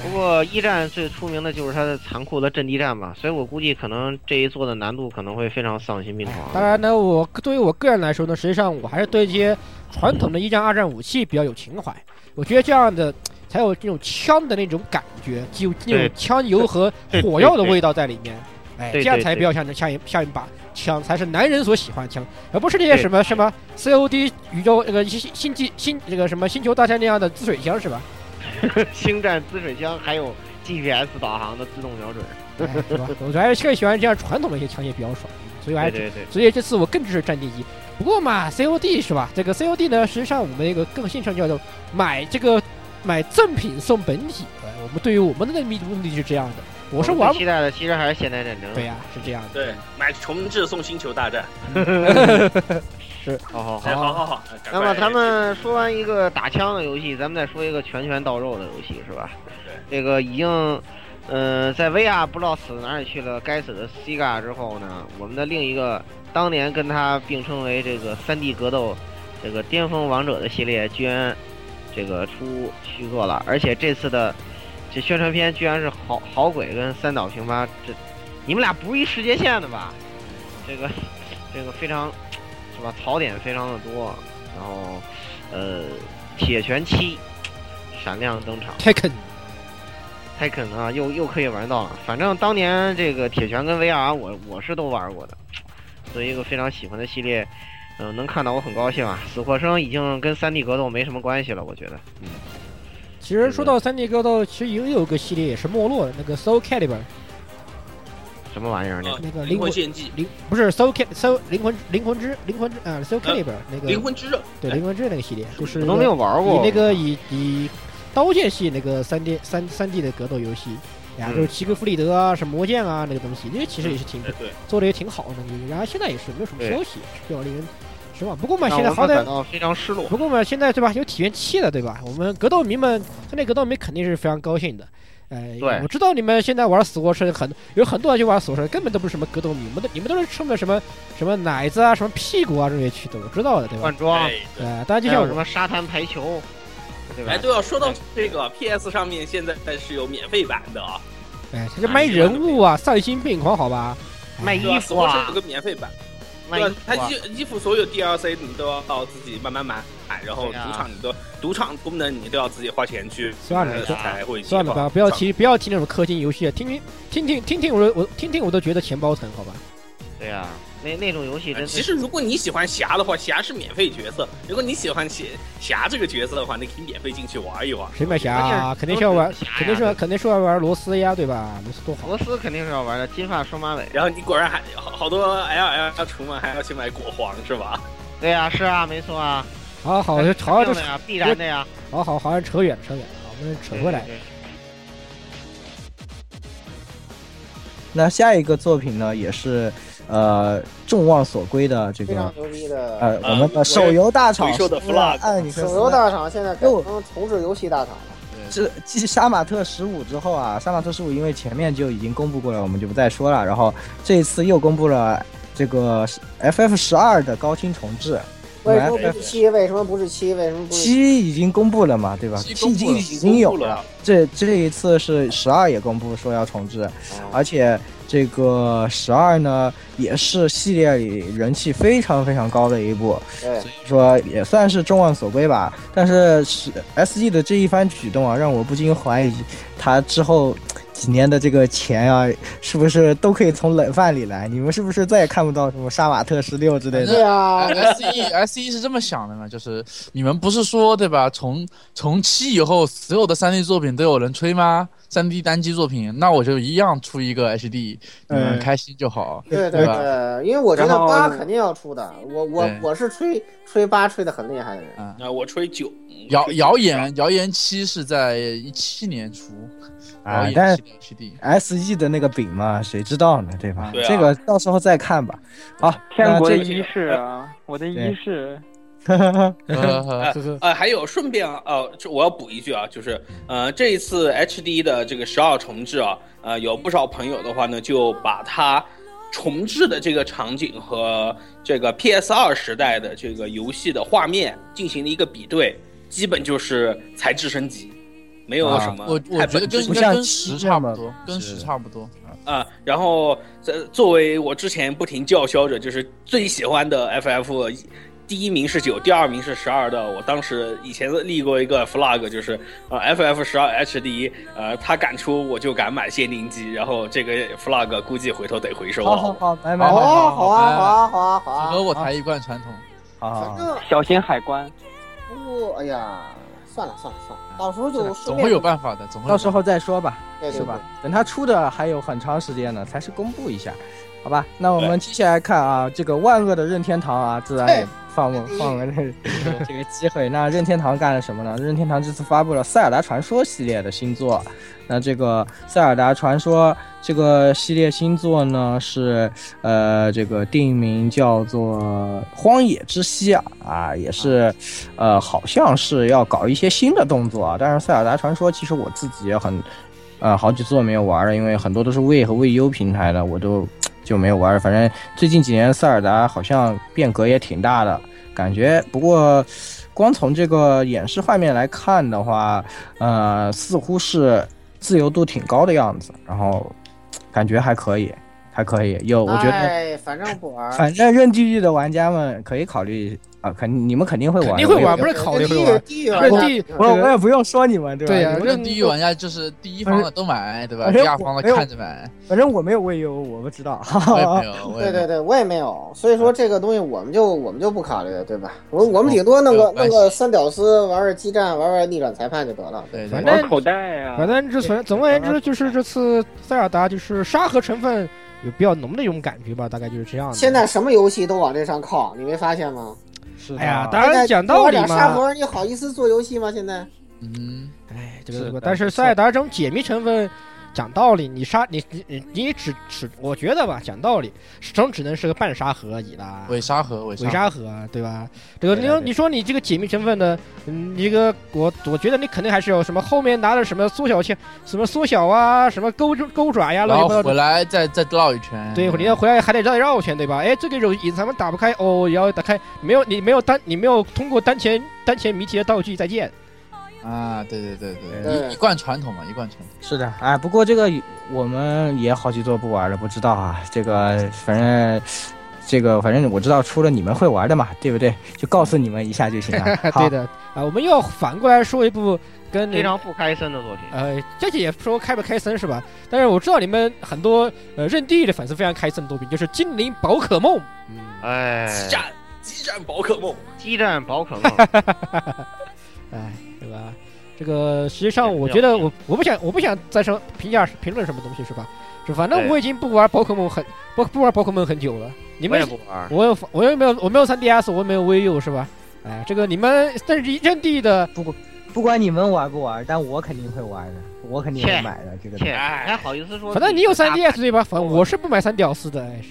不过一战最出名的就是它的残酷的阵地战吧，所以我估计可能这一座的难度可能会非常丧心病狂。当然呢，我对于我个人来说呢，实际上我还是对一些传统的一战、二战武器比较有情怀。我觉得这样的才有这种枪的那种感觉，就那种枪油和火药的味道在里面。哎，这样才比较像像一像一把枪，才是男人所喜欢的枪，而不是那些什么什么 COD 宇宙那个星星际星这个什么星球大战那样的滋水枪是吧？星战滋水枪还有 GPS 导航的自动瞄准，是吧？我还是更喜欢这样传统的一些枪械比较爽，所以我还对对，所以这次我更支持战地一。不过嘛，COD 是吧？这个 COD 呢，实际上我们一个更新上叫做买这个买赠品送本体。我们对于我们的目的目的是这样的。我是玩期待的，其实还是现代战争。对呀，是这样的。对，买重置送星球大战。是，好好好，好好好。那么咱们说完一个打枪的游戏，咱们再说一个拳拳到肉的游戏，是吧？对。这个已经，嗯，在 VR 不知道死哪里去了，该死的 Sega 之后呢，我们的另一个当年跟他并称为这个三 D 格斗这个巅峰王者的系列，居然这个出续作了，而且这次的。这宣传片居然是好好鬼跟三岛平八，这你们俩不是一世界线的吧？这个这个非常是吧？槽点非常的多，然后呃，铁拳七闪亮登场，Tekken，Tekken 啊，又又可以玩到了。反正当年这个铁拳跟 VR 我我是都玩过的，作为一个非常喜欢的系列，嗯，能看到我很高兴啊。死或生已经跟三 D 格斗没什么关系了，我觉得，嗯。其实说到三 D 格斗，其实也有个系列也是没落的，那个 Soul Calibur，什么玩意儿？那那个灵魂献祭，灵不是 Soul Cal Soul 灵魂灵魂之灵魂之啊 Soul Calibur 那个灵魂之刃，对灵魂之刃那个系列，就是我都没有玩过。以那个以以刀剑系那个三 D 三三 D 的格斗游戏，呀，就是齐格弗里德啊，什么魔剑啊那个东西，那个其实也是挺做的也挺好的，然后现在也是没有什么消息，比较令人。是吧？不过嘛，现在好歹非常失落。不过嘛，现在对吧？有体验器了，对吧？我们格斗迷们，他那格斗迷肯定是非常高兴的。哎，对，我知道你们现在玩死活是很有很多人就玩死活根本都不是什么格斗迷，们的你们都是冲着什么什么奶子啊、什么屁股啊这些去的，我知道的，对吧？换装，对，当然就像什么沙滩排球，对吧？哎，对啊，说到这个 PS 上面现在是有免费版的啊。哎，他就卖人物啊，丧心病狂，好吧？卖衣服啊，有个免费版。对，他衣衣服所有 DLC 你都要到自己慢慢买，然后赌场你都赌场功能你都要自己花钱去。算了，才会算了吧，不要提不要提那种氪金游戏，听听听听听听我我听听我都觉得钱包疼，好吧？对呀。那那种游戏真，其实如果你喜欢侠的话，侠是免费角色。如果你喜欢侠侠这个角色的话，你可以免费进去玩一玩。谁买侠？肯定是要玩，肯定是肯定是要玩罗斯呀，对吧？罗斯多好。罗斯肯定是要玩的，金发双马尾。然后你果然还好好多 L L 要出门，还要去买果皇是吧？对呀，是啊，没错啊。好好就好的呀，必然的呀。好好好像扯远了，扯远了，我们扯回来。那下一个作品呢，也是。呃，众望所归的这个牛逼的呃，我们的手游大厂，手游大厂现在又重置游戏大厂了。这继杀马特十五之后啊，杀马特十五因为前面就已经公布过了，我们就不再说了。然后这一次又公布了这个 FF 十二的高清重置。为什么不是七？为什么不是七？为什么不是七？已经公布了嘛，对吧？七已经已经有了。这这一次是十二也公布说要重置，而且。这个十二呢，也是系列里人气非常非常高的一部，所以说也算是众望所归吧。但是是 S E 的这一番举动啊，让我不禁怀疑，他之后几年的这个钱啊，是不是都可以从冷饭里来？你们是不是再也看不到什么杀马特十六之类的？对啊，S E S E 是这么想的嘛？就是你们不是说对吧？从从七以后，所有的三 D 作品都有人吹吗？三 D 单机作品，那我就一样出一个 HD，你们开心就好。对对对，因为我觉得八肯定要出的，我我我是吹吹八吹的很厉害的人啊，我吹九。谣谣言谣言七是在一七年出，啊，但 SE 的那个饼嘛，谁知道呢，对吧？这个到时候再看吧。好，天国的仪式啊，我的仪式。呃，还有顺便啊呃，我要补一句啊，就是呃，这一次 HD 的这个十二重置啊，呃，有不少朋友的话呢，就把它重置的这个场景和这个 PS 二时代的这个游戏的画面进行了一个比对，基本就是材质升级，没有什么我我太觉得跟不像跟七十差不多，跟是十差不多。啊。然后这作为我之前不停叫嚣着，就是最喜欢的 FF。第一名是九，第二名是十二的。我当时以前立过一个 flag，就是呃 FF 十二 HD，呃他敢出我就敢买限定机，然后这个 flag 估计回头得回收了。好好好，买买好好啊好啊好啊好啊，符合我台一贯传统。好好好，反正小心海关。不，哎呀，算了算了算了，到时候就总会有办法的，总会有到时候再说吧，对对是吧？等它出的还有很长时间呢，才是公布一下，好吧？那我们接下来看啊，这个万恶的任天堂啊，自然也放个哎 放个这个 这个机会。那任天堂干了什么呢？任天堂这次发布了《塞尔达传说》系列的新作。那这个《塞尔达传说》这个系列新作呢，是呃这个定名叫做《荒野之息》啊啊，也是呃好像是要搞一些新的动作啊。但是《塞尔达传说》其实我自己也很呃好几座没有玩了，因为很多都是 w 和 v U 平台的，我都就没有玩。反正最近几年塞尔达好像变革也挺大的感觉，不过。光从这个演示画面来看的话，呃，似乎是自由度挺高的样子，然后感觉还可以，还可以。有，我觉得，哎，反正不玩，反正任地狱的玩家们可以考虑啊，肯你们肯定会玩，肯定会玩，不是考虑地会玩。地狱任地我我也不用说你们，对吧？对呀你们任地狱玩家就是第一方的都买，对吧？第二方的看着买。反正我没有未优，我不知道。我也没有，没有。对对对，我也没有，所以说这个东西我们就我们就不考虑了，对吧？我我们顶多弄个弄个三屌丝，玩玩激战，玩玩逆转裁判就得了。对对反正口袋呀、反正这总总而言之，就是这次塞尔达就是沙盒成分有比较浓的一种感觉吧，大概就是这样的。现在什么游戏都往这上靠，你没发现吗？是哎呀，当然讲道理多点沙嘛。盒，你好意思做游戏吗？现在嗯，哎，这个这个，但是塞尔达这种解密成分，讲道理，你杀你你你你只只，我觉得吧，讲道理，始终只能是个半沙盒而已啦。伪沙盒，伪伪沙盒，对吧？这个你你说你这个解密成分的，嗯，一个我我觉得你肯定还是有什么后面拿着什么缩小器，什么缩小啊，什么钩钩爪呀，然。后回来再再绕一圈。对，你要回来还得绕绕一圈，对吧？哎，这个有隐藏门打不开，哦，也要打开，没有你没有单你没有通过当前当前谜题的道具，再见。啊，对对对对，一一贯传统嘛，一贯传统。是的，哎，不过这个我们也好几座不玩了，不知道啊。这个反正这个反正我知道，除了你们会玩的嘛，对不对？就告诉你们一下就行了。对的啊，我们又要反过来说一部跟非常不开森的作品。呃，这也说开不开森是吧？但是我知道你们很多呃认地狱的粉丝非常开森的作品，就是《精灵宝可梦》。嗯，哎，激战，激战宝可梦，激战宝可梦，哎，对吧？这个实际上，我觉得我我不想我不想再说评价评论什么东西是吧？就反正我已经不玩宝可梦很不不玩宝可梦很久了。你我也们不玩。我有我又没有我没有 3DS，我也没有 VU 是吧？哎，这个你们但是任地的不管你们玩不玩，但我肯定会玩的，我肯定会买的这个。你还好意思说？反正你有 3DS 对吧？反正我是不买三屌丝的。哎，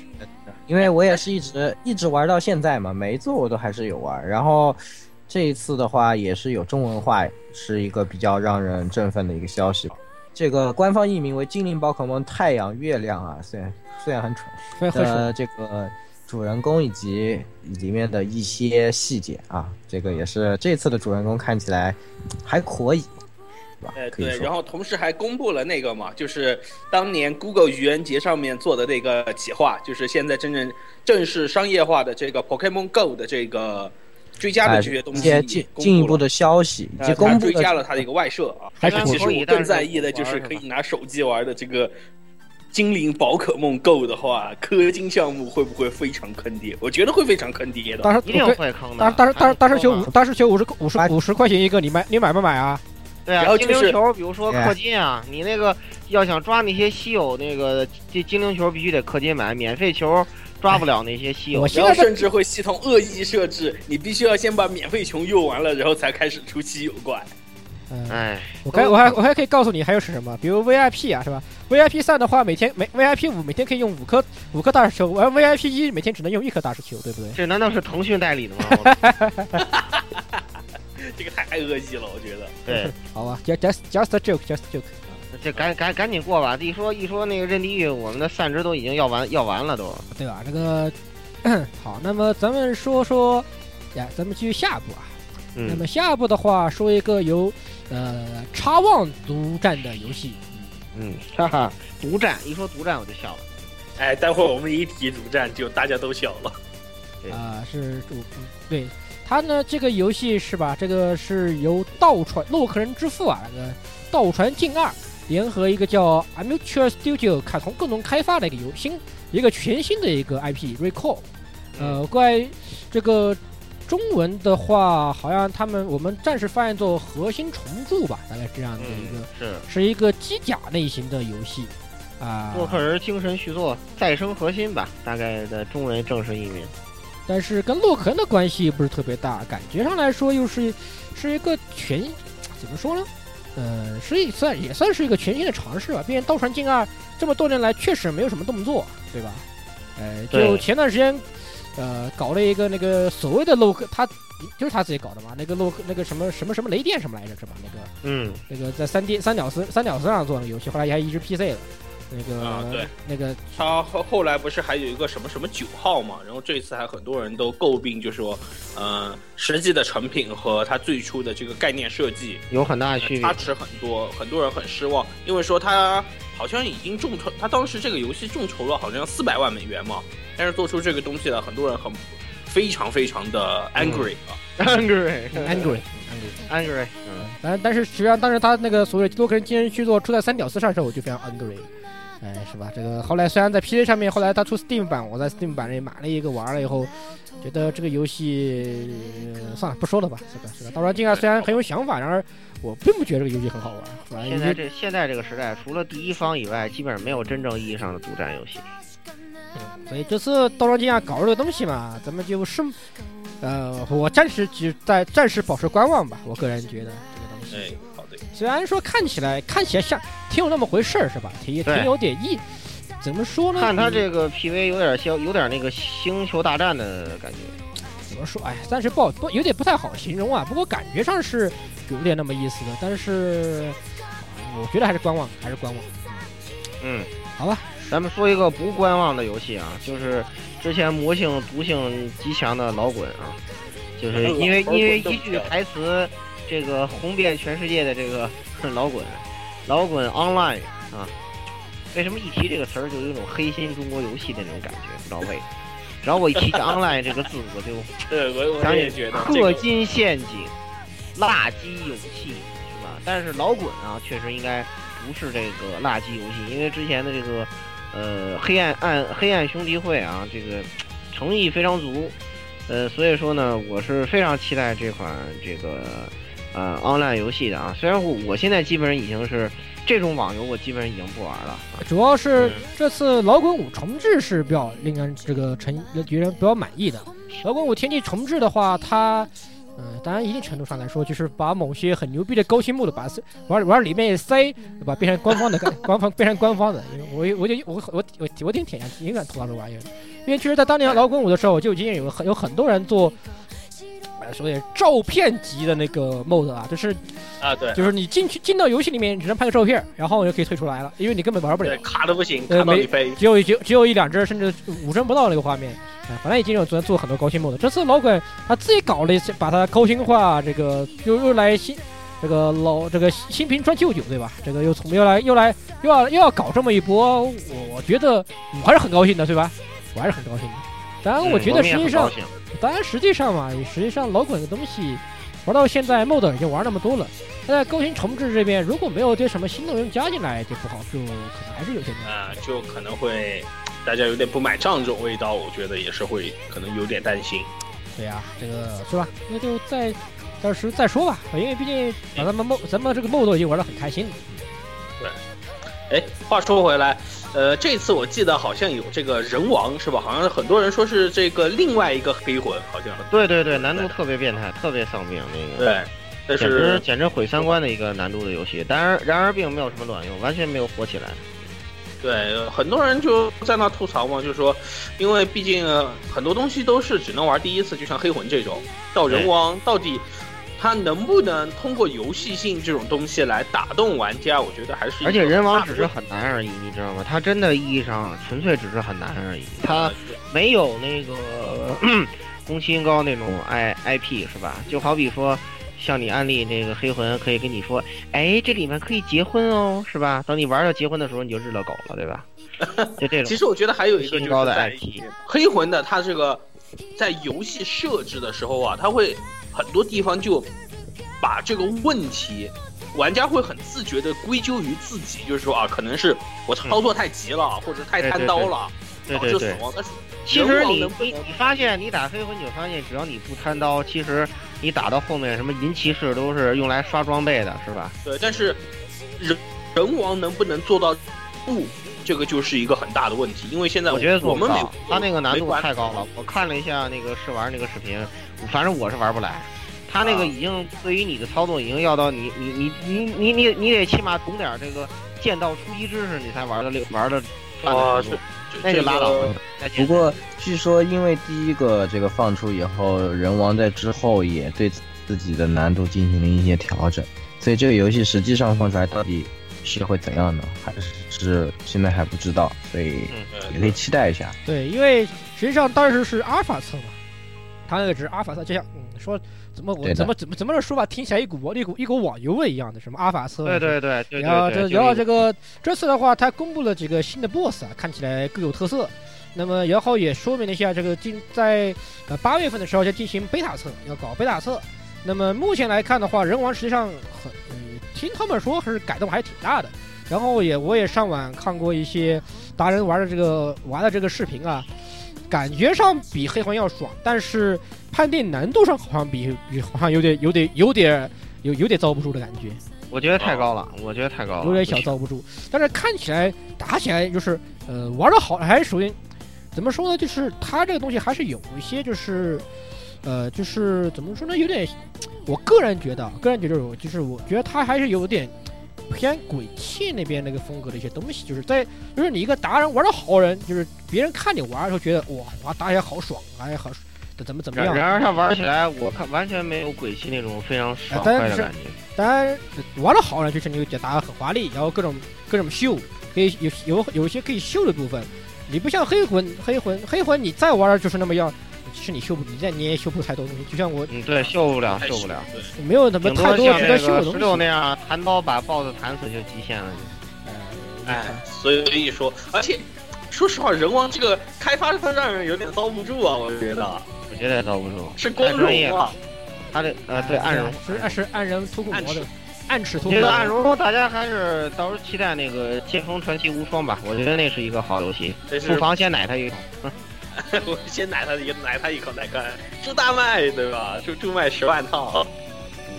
因为我也是一直一直玩到现在嘛，每一座我都还是有玩。然后这一次的话也是有中文化，是一个比较让人振奋的一个消息。这个官方译名为《精灵宝可梦太阳月亮》啊，虽然虽然很蠢。呃，这个主人公以及里面的一些细节啊，这个也是这次的主人公看起来还可以，对吧呃，？对，然后同时还公布了那个嘛，就是当年 Google 愚人节上面做的那个企划，就是现在真正正式商业化的这个 Pokemon Go 的这个追加的哎这些东西一些进进一步的消息以公布追加了它的一个外设啊。还是其实我更在意的就是可以拿手机玩的这个精灵宝可梦 Go 的话，氪金项目会不会非常坑爹？我觉得会非常坑爹的。当时一定会坑的。当当时当时当时球还不错嘛五当时球五十五十八五十块钱一个，你买你买不买啊？对啊，精灵球，比如说哎氪金啊，你那个要想抓那些稀有那个这精灵球，必须得氪金买，免费球抓不了那些稀有我。现然后在甚至会系统恶意设置，你必须要先把免费穷用完了，然后才开始出稀有怪。嗯，哎，我还我还我还可以告诉你还有是什么，比如 VIP 啊，是吧？VIP 三的话，每天每 VIP 五每天可以用五颗五颗大石球，而 VIP 一每天只能用一颗大石球，对不对？这难道是腾讯代理的吗？这个太恶意了，我觉得。对，好吧，just just just a joke，just a joke。这赶赶赶紧过吧！一说一说那个任地狱，我们的散值都已经要完要完了都。对吧？这个 好，那么咱们说说呀，咱们继续下一步啊。那嗯么下一步的话，说一个由呃插望独占的游戏。嗯，哈哈，独占一说独占我就笑了。哎，待会儿我们一提独占，就大家都笑了。啊、是主对它呢这个游戏是吧？这个是由道传洛克人之父啊，那个道传进二联合一个叫 Amateur Studio 卡通共同开发的一个游新一个全新的一个 IP Recall。呃，关于这个中文的话，好像他们我们暂时翻译做核心重铸吧，大概这样的一个，是是一个机甲类型的游戏啊。洛克人精神续作再生核心吧，大概的中文正式译名。但是跟洛克人的关系不是特别大，感觉上来说又是是一个全怎么说呢？呃，是一算也算是一个全新的尝试吧。毕竟《刀船镜二》这么多年来确实没有什么动作，对吧？呃，就前段时间，呃，搞了一个那个所谓的洛克，他就是他自己搞的嘛，那个洛克那个什么什么什么雷电什么来着是吧？那个嗯，那个在三 D 三角丝三角丝上做的游戏，后来也还移植 PC 了。那个、啊对那个他后后来不是还有一个什么什么九号嘛？然后这次还很多人都诟病，就说，呃，实际的成品和他最初的这个概念设计有很大的区别差。池很多，很多人很失望，因为说他好像已经众筹，他当时这个游戏众筹了好像四百万美元嘛，但是做出这个东西了，很多人很非常非常的 angry 啊。Angry Angry。Angry，嗯，但但是实际上当时他那个所谓的洛克人精神续作出在三屌丝上的时候，我就非常 angry，哎，是吧？这个后来虽然在 PC 上面，后来他出 Steam 版，我在 Steam 版里买了一个玩了以后，觉得这个游戏、呃算了不说了吧，是吧？是吧？刀传镜二虽然很有想法，然而我并不觉得这个游戏很好玩，反正现在这现在这个时代，除了第一方以外，基本上没有真正意义上的独占游戏。嗯所以这次刀传镜二搞这个东西嘛，咱们就是，呃，我暂时只在暂时保持观望吧，我个人觉得这个东西。虽然说看起来看起来像挺有那么回事儿，是吧？挺挺有点意，怎么说呢？看他嗯这个 PV 有点像，有点那个星球大战的感觉。怎么说？哎，暂时不好不有点不太好形容啊。不过感觉上是有点那么意思的，但是我觉得还是观望，还是观望。嗯，好吧，咱们说一个不观望的游戏啊，就是之前魔性毒性极强的老滚啊，就是因为因为一句台词，这个红遍全世界的这个老滚，老滚 Online 啊，为什么一提这个词儿就有一种黑心中国游戏的那种感觉？不知道为什么。只要我一提起 Online 这个字，我就对我我想起也觉得氪金陷阱、垃圾游戏是吧？但是老滚啊，确实应该不是这个垃圾游戏，因为之前的这个呃黑暗暗黑暗兄弟会啊，这个诚意非常足，呃，所以说呢，我是非常期待这款这个呃 online 游戏的啊。虽然我我现在基本上已经是这种网游，我基本上已经不玩了啊。主要是嗯这次老滚五重置是比较令人这个成觉人比较满意的。老滚五天际重置的话，它。嗯，当然，一定程度上来说，就是把某些很牛逼的高清幕的把塞往往里面一塞，对吧？变成官方的，官方变成官方的。因为我我就我我我我挺舔下去，挺敢吐槽这玩意儿。因为其实，在当年老滚五的时候，就已经有很有很多人做，呃，所谓照片级的那个 mode 啊，就是啊，对就是你进去进到游戏里面，只能拍个照片，然后就可以退出来了，因为你根本玩不了对，。卡的不行，卡到你飞。只有只有只有一两帧，甚至五帧不到那个画面，啊，本来已经有做做很多高清 mode。这次老鬼他自己搞了一些，把它高清化，这个又又来新这个老这个新瓶装旧酒，对吧？这个又从又来又来又要又要搞这么一波，我我觉得我还是很高兴的，对吧？我还是很高兴的。当然，我觉得实际上当然，实际上嘛，实际上老滚的东西玩到现在，MOD 已经玩那么多了。那在高清重置这边，如果没有些什么新内容加进来，就不好，就可能还是有些难。啊，就可能会大家有点不买账这种味道，我觉得也是会可能有点担心。对呀、这个是吧？那就再到时再说吧，因为毕竟把咱们 MOD 咱们这个 MOD 已经玩得很开心了。哎，话说回来，呃，这次我记得好像有这个人王是吧？好像很多人说是这个另外一个黑魂，好像对对对，难度特别变态，特别丧命那个。对，但简直是简直毁三观的一个难度的游戏，当然然而并没有什么卵用，完全没有火起来。对很多人就在那吐槽嘛，就说，因为毕竟呃很多东西都是只能玩第一次，就像黑魂这种，到人王到底。它能不能通过游戏性这种东西来打动玩家？我觉得还是而且人王只是很难而已，你知道吗？它真的意义上纯粹只是很难而已，它呃没有那个宫崎英高那种 I IP 是吧？就好比说向你安利那个黑魂，可以跟你说，哎，这里面可以结婚哦，是吧？等你玩到结婚的时候，你就日了狗了，对吧？就这种。其实我觉得还有一个就是高的在 IP 黑魂的它这个在游戏设置的时候啊，它会很多地方就把这个问题。玩家会很自觉的归咎于自己，就是说啊，可能是我操作太急了，或者太贪刀了，导致死亡。但是其实你你你发现你打黑魂，你就发现只要你不贪刀，其实你打到后面什么银骑士都是用来刷装备的，是吧？对，但是人人王能不能做到不，这个就是一个很大的问题。因为现在我觉得我们没他那个难度太高了。我看了一下那个试玩那个视频，反正我是玩不来。他那个已经对于你的操作已经要到你你你你你你你得起码懂点这个剑道初级知识，你才玩的溜玩的。啊，是那就拉倒了。不过据说因为第一个这个放出以后，人王在之后也对自己的难度进行了一些调整，所以这个游戏实际上放出来到底是会怎样呢？还是是现在还不知道，所以也可以期待一下。对，因为实际上当时是阿尔法测嘛，他那个只是阿法测，就像嗯说。怎么我怎么怎么怎么这说法听起来一股一股一股网游味一样的？什么阿法测？对对对。然后这然后这个这次的话，他公布了几个新的 BOSS 啊，看起来各有特色。那么然后也说明了一下，这个进在呃八月份的时候就进行贝塔测，要搞贝塔测。那么目前来看的话，人王实际上很嗯，听他们说还是改动还挺大的。然后也我也上网看过一些达人玩的这个玩的这个视频啊。感觉上比黑魂要爽，但是判定难度上好像比比好像有点有点有点有有点遭不住的感觉。我觉得太高了，我觉得太高了，有点小遭不住。但是看起来打起来就是呃玩的好，还是属于怎么说呢？就是它这个东西还是有一些就是呃就是怎么说呢？有点，我个人觉得，个人觉得就是我觉得它还是有点。偏鬼泣那边那个风格的一些东西，就是在就是你一个达人玩的好人，就是别人看你玩的时候觉得哇哇打起来好爽，哎好怎么怎么样。然而他玩起来，我看完全没有鬼泣那种非常爽快的感觉。当然玩的好人就是你打的很华丽，然后各种各种秀，可以有有有一些可以秀的部分。你不像黑魂黑魂黑魂，你再玩就是那么样。是你修不，你再你也修不太多东西，就像我，嗯，对，修不了，修不了，没有怎么太多值得修的东西。十六那样弹刀把 BOSS 弹死就极限了，就，哎，所以说，而且说实话，人王这个开发它让人有点遭不住啊，我觉得，我觉得也遭不住，是光荣啊，他的呃，对，暗荣是是暗人突破魔的，暗尺突破。这个暗荣，大家还是到时候期待那个《剑锋传奇无双》吧，我觉得那是一个好游戏，不妨先奶他一口。我先奶他一奶他一口再看，朱大卖对吧？就就卖十万套。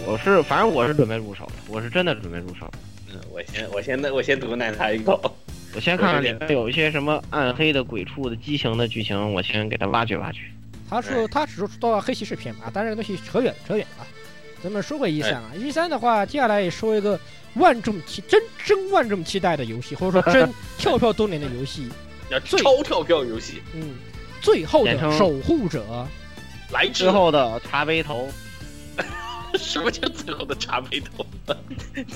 我是反正我是准备入手的，我是真的准备入手。嗯，我先我先我先毒奶他一口。我先看看里面有一些什么暗黑的、鬼畜的、激情的剧情，我先给他挖掘挖掘。他说他只说到了黑骑士篇嘛，但这个东西扯远扯远了。咱们说回一三啊，一三的话，接下来也说一个万众期真真万众期待的游戏，或者说真 跳票多年的游戏，超跳票游戏。嗯。最后的守护者，来之后的茶杯头，什么叫最后的茶杯头？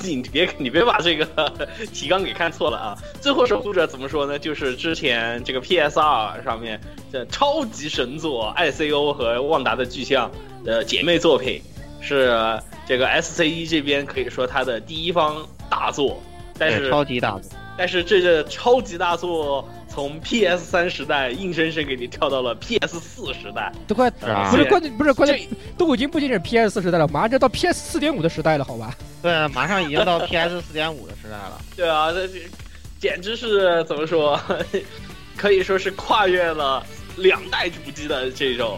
你别你别把这个 提纲给看错了啊！最后守护者怎么说呢？就是之前这个 PSR 上面的超级神作 ICO 和旺达的巨像的姐妹作品，是这个 SCE 这边可以说它的第一方大作，但是超级大作，但是这个超级大作。从 PS 三时代硬生生给你跳到了 PS 四时代，都快不是关键，不是关键，都已经不仅仅是 PS 四时代了，马上就到 PS 四点五的时代了，好吧？对啊，马上已经到 PS 四点五的时代了。对啊，这简直是怎么说？可以说是跨越了两代主机的这种，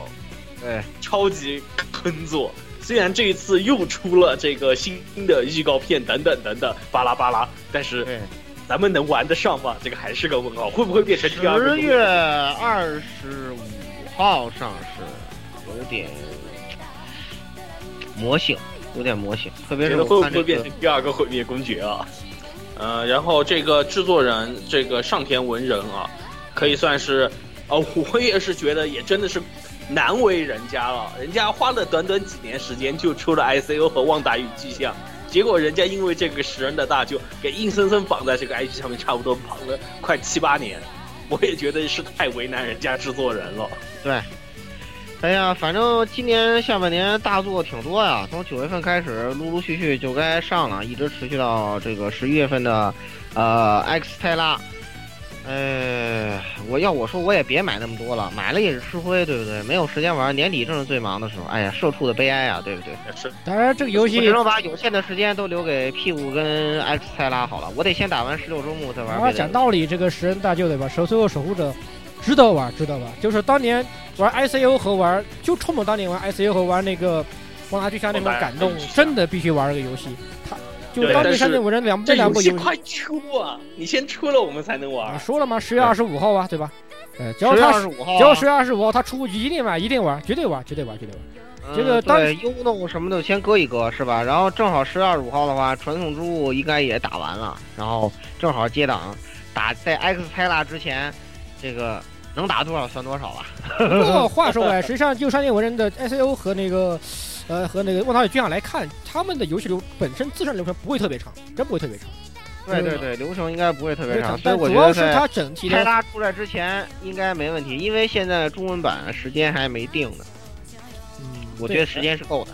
对，超级坑作。虽然这一次又出了这个新的预告片等等等等，巴拉巴拉，但是。咱们能玩得上吗？这个还是个问号，会不会变成第二个十月二十五号上市？有点魔性，有点魔性，特别是会不会变成第二个毁灭公爵啊？呃，然后这个制作人这个上田文人啊，可以算是，呃，我也是觉得也真的是难为人家了，人家花了短短几年时间就出了 ICO 和旺达与巨像。结果人家因为这个十人的大就给硬生生绑在这个 IP 上面，差不多绑了快七八年，我也觉得是太为难人家制作人了。对，哎呀，反正今年下半年大作挺多呀，从九月份开始，陆陆续续就该上了，一直持续到这个十一月份的，呃，X 泰拉。哎，我要我说我也别买那么多了，买了也是吃灰，对不对？没有时间玩，年底正是最忙的时候。哎呀，社畜的悲哀啊，对不对？是。当然，这个游戏只能把有限的时间都留给屁股跟 X 泰拉好了。我得先打完十六周目再玩。讲道理，这个食人大舅对吧？守最后守护者，值得玩，知道吧？就是当年玩 ICU 和玩，就冲着当年玩 ICU 和玩那个光达巨像那种感动，真的必须玩这个游戏。他。就当年山顶五人两这两部游戏快出啊！你先出了我们才能玩。说了吗？十月二十五号啊，对吧？呃，只要他十五号，只要十月二十五号他出，一定玩，一定玩，绝对玩，绝对玩，绝对玩。这个对幽弄什么的先搁一搁是吧？然后正好十月二十五号的话，传送之物应该也打完了，然后正好接档打在 X 泰拉之前，这个能打多少算多少吧。不过话说回来，实际上就山顶五人的 S O 和那个。呃，和那个万达与巨像来看，他们的游戏流本身自身流程不会特别长，真不会特别长。对对对，流程应该不会特别长，所以主要是它整体开拉出来之前应该没问题，因为现在中文版时间还没定呢。嗯，我觉得时间是够的。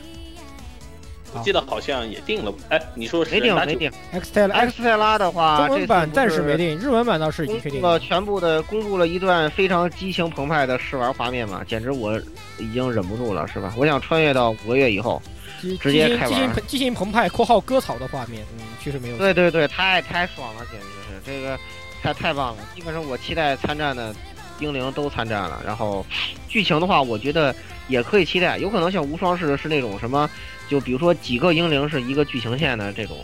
我记得好像也定了，哎，你说没定没定？X 泰拉，X 泰拉的话，中文版暂时没定，日文版倒是已经确定了。全部的公布了一段非常激情澎湃的试玩画面嘛，简直我已经忍不住了，是吧？我想穿越到五个月以后，直接开玩。激情澎湃（括号割草的画面），嗯，确实没有。对对对，太太爽了，简直是这个太太棒了。基本上我期待参战的英灵都参战了，然后剧情的话，我觉得也可以期待，有可能像无双似的，是那种什么。就比如说几个英灵是一个剧情线的这种，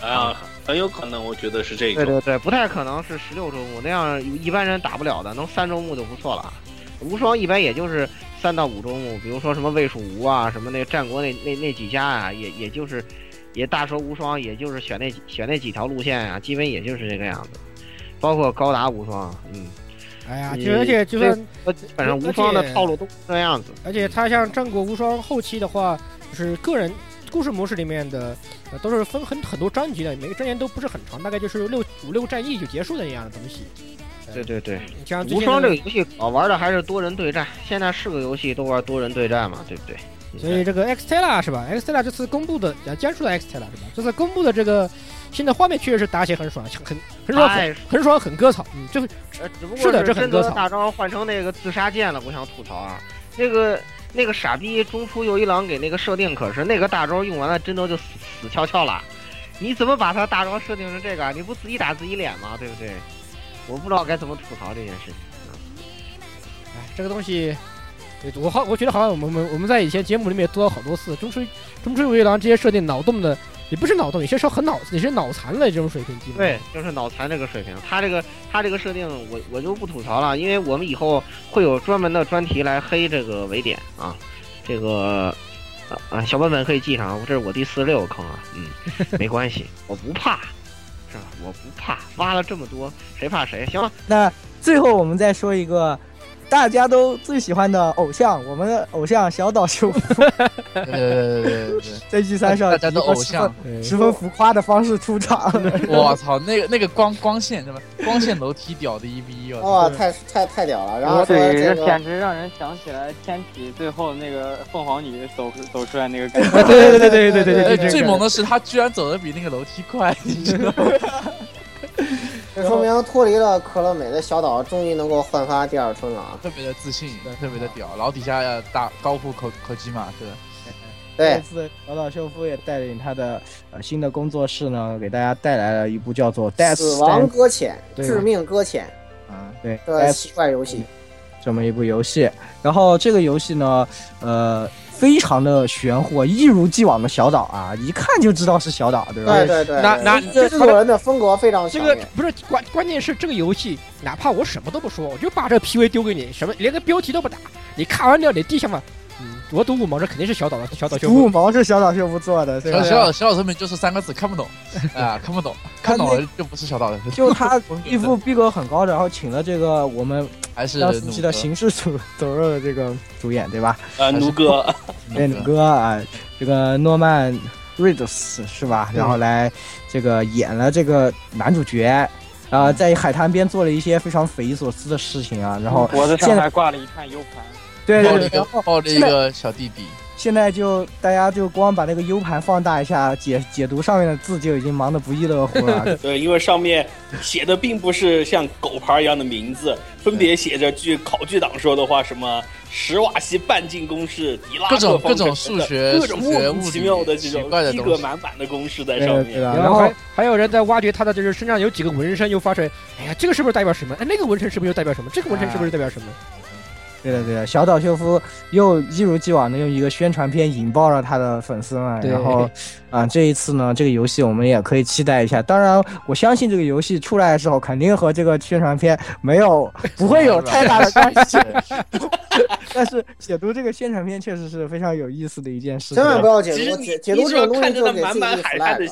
啊，很有可能，我觉得是这个。对对对，不太可能是十六周目那样，一般人打不了的，能三周目就不错了。无双一般也就是三到五周目，比如说什么魏蜀吴啊，什么那战国那那那几家啊，也也就是，也大蛇无双，也就是选那选那几条路线啊，基本也就是这个样子。包括高达无双，嗯，哎呀，就而且就算基本上无双的套路都这样子。而且它像战国无双后期的话。就是个人故事模式里面的，呃，都是分很很多章节的，每个章节都不是很长，大概就是六五六战役就结束的那样的东西。对对对，像无双这个游戏，好玩的还是多人对战。现在是个游戏都玩多人对战嘛，对不对？所以这个 X Tela 是吧？X Tela 这次公布的，呃，江苏的 X Tela 是吧？这次公布的这个新的画面确实是打起很爽，很很爽，很爽，很割草。嗯，就是，只不过是的，这很割草。大招换成那个自杀剑了，我想吐槽啊，那个。那个傻逼中出右一郎给那个设定可是那个大招用完了，真的就死死翘翘了。你怎么把他大招设定成这个？你不自己打自己脸吗？对不对？我不知道该怎么吐槽这件事情。哎，这个东西，我好，我觉得好像我们我们在以前节目里面读了好多次，中出中出右一郎这些设定脑洞的。也不是脑洞，有些时候很脑子，你是脑残了这种水平，基本对，就是脑残这个水平。他这个他这个设定，我我就不吐槽了，因为我们以后会有专门的专题来黑这个维点啊，这个啊小本本可以记上，这是我第四十六个坑啊，嗯，没关系，我不怕，是吧？我不怕，挖了这么多，谁怕谁？行了，那最后我们再说一个。大家都最喜欢的偶像，我们的偶像小岛秀夫，在 G 三上，大家的偶像，十分浮夸的方式出场。我操，那个那个光光线，什么光线楼梯屌的一逼，哇，太太太屌了！然后对，这简直让人想起来天体最后那个凤凰女走走出来那个感觉。对对对对对对对，最猛的是他居然走的比那个楼梯快，你知道吗？这说明脱离了可乐美的小岛终于能够焕发第二春了啊！特别的自信，特别的屌，然后底下要大高呼口口机嘛，是对。这次小岛秀夫也带领他的呃新的工作室呢，给大家带来了一部叫做《死亡搁浅》《致命搁浅》啊，对的奇怪游戏，这么一部游戏。然后这个游戏呢，呃。非常的玄乎，一如既往的小岛啊，一看就知道是小岛，对吧？对对对，那那制作人的风格非常这个不是关关键是这个游戏，哪怕我什么都不说，我就把这个 PV 丢给你，什么连个标题都不打，你看完了你地下嘛。嗯，我赌五毛，这肯定是小岛的小岛秀夫。五毛是小岛秀夫做的，小小小岛成名就是三个字，看不懂啊，看不懂，看懂了就不是小岛的。就他一副逼格很高的，然后请了这个我们还是熟悉的行尸走走肉的这个主演，对吧？呃，奴哥，对奴哥啊，这个诺曼瑞德斯是吧？然后来这个演了这个男主角，啊，在海滩边做了一些非常匪夷所思的事情啊，然后脖子上还挂了一串 U 盘。对对对，抱着一个然后抱了一个小弟弟，现在就大家就光把那个 U 盘放大一下，解解读上面的字就已经忙得不亦乐乎了。对，因为上面写的并不是像狗牌一样的名字，分别写着据考据党说的话，什么史瓦西半径公式、狄拉各种克方各种程数学 各种莫名其妙的这种奇怪的东西逼格满满的公式在上面。对对吧？然后还还有人在挖掘他的就是身上有几个纹身，又发出来，哎呀，这个是不是代表什么？哎，那个纹身是不是又代表什么？这个纹身是不是代表什么？对的对的，小岛秀夫又一如既往的用一个宣传片引爆了他的粉丝们，然后啊、这一次呢，这个游戏我们也可以期待一下。当然，我相信这个游戏出来的时候，肯定和这个宣传片没有 不会有太大的关系。但是解读这个宣传片确实是非常有意思的一件事。千万不要解读，其实你解解读这种东西就给自己立你只要看着那满满海滩的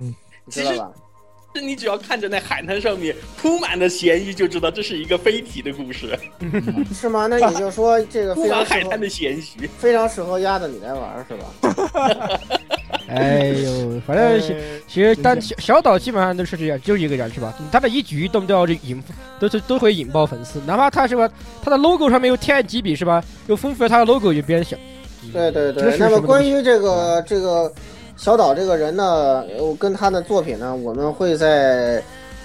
嗯你知道吧？是你只要看着那海滩上面铺满的咸鱼，就知道这是一个飞体的故事，是吗？那也就是说，这个铺非常海滩的咸鱼。非常适合鸭子你来玩，是吧？哎呦，反正其其实但小小岛基本上都是这样，就一个人是吧？他的一举一动都要这引，都是都会引爆粉丝，哪怕他是吧，他的 logo 上面又添了几笔是吧？又丰富了他的 logo，就别人想。对对对。那么关于这个这个小岛这个人呢，我跟他的作品呢，我们会在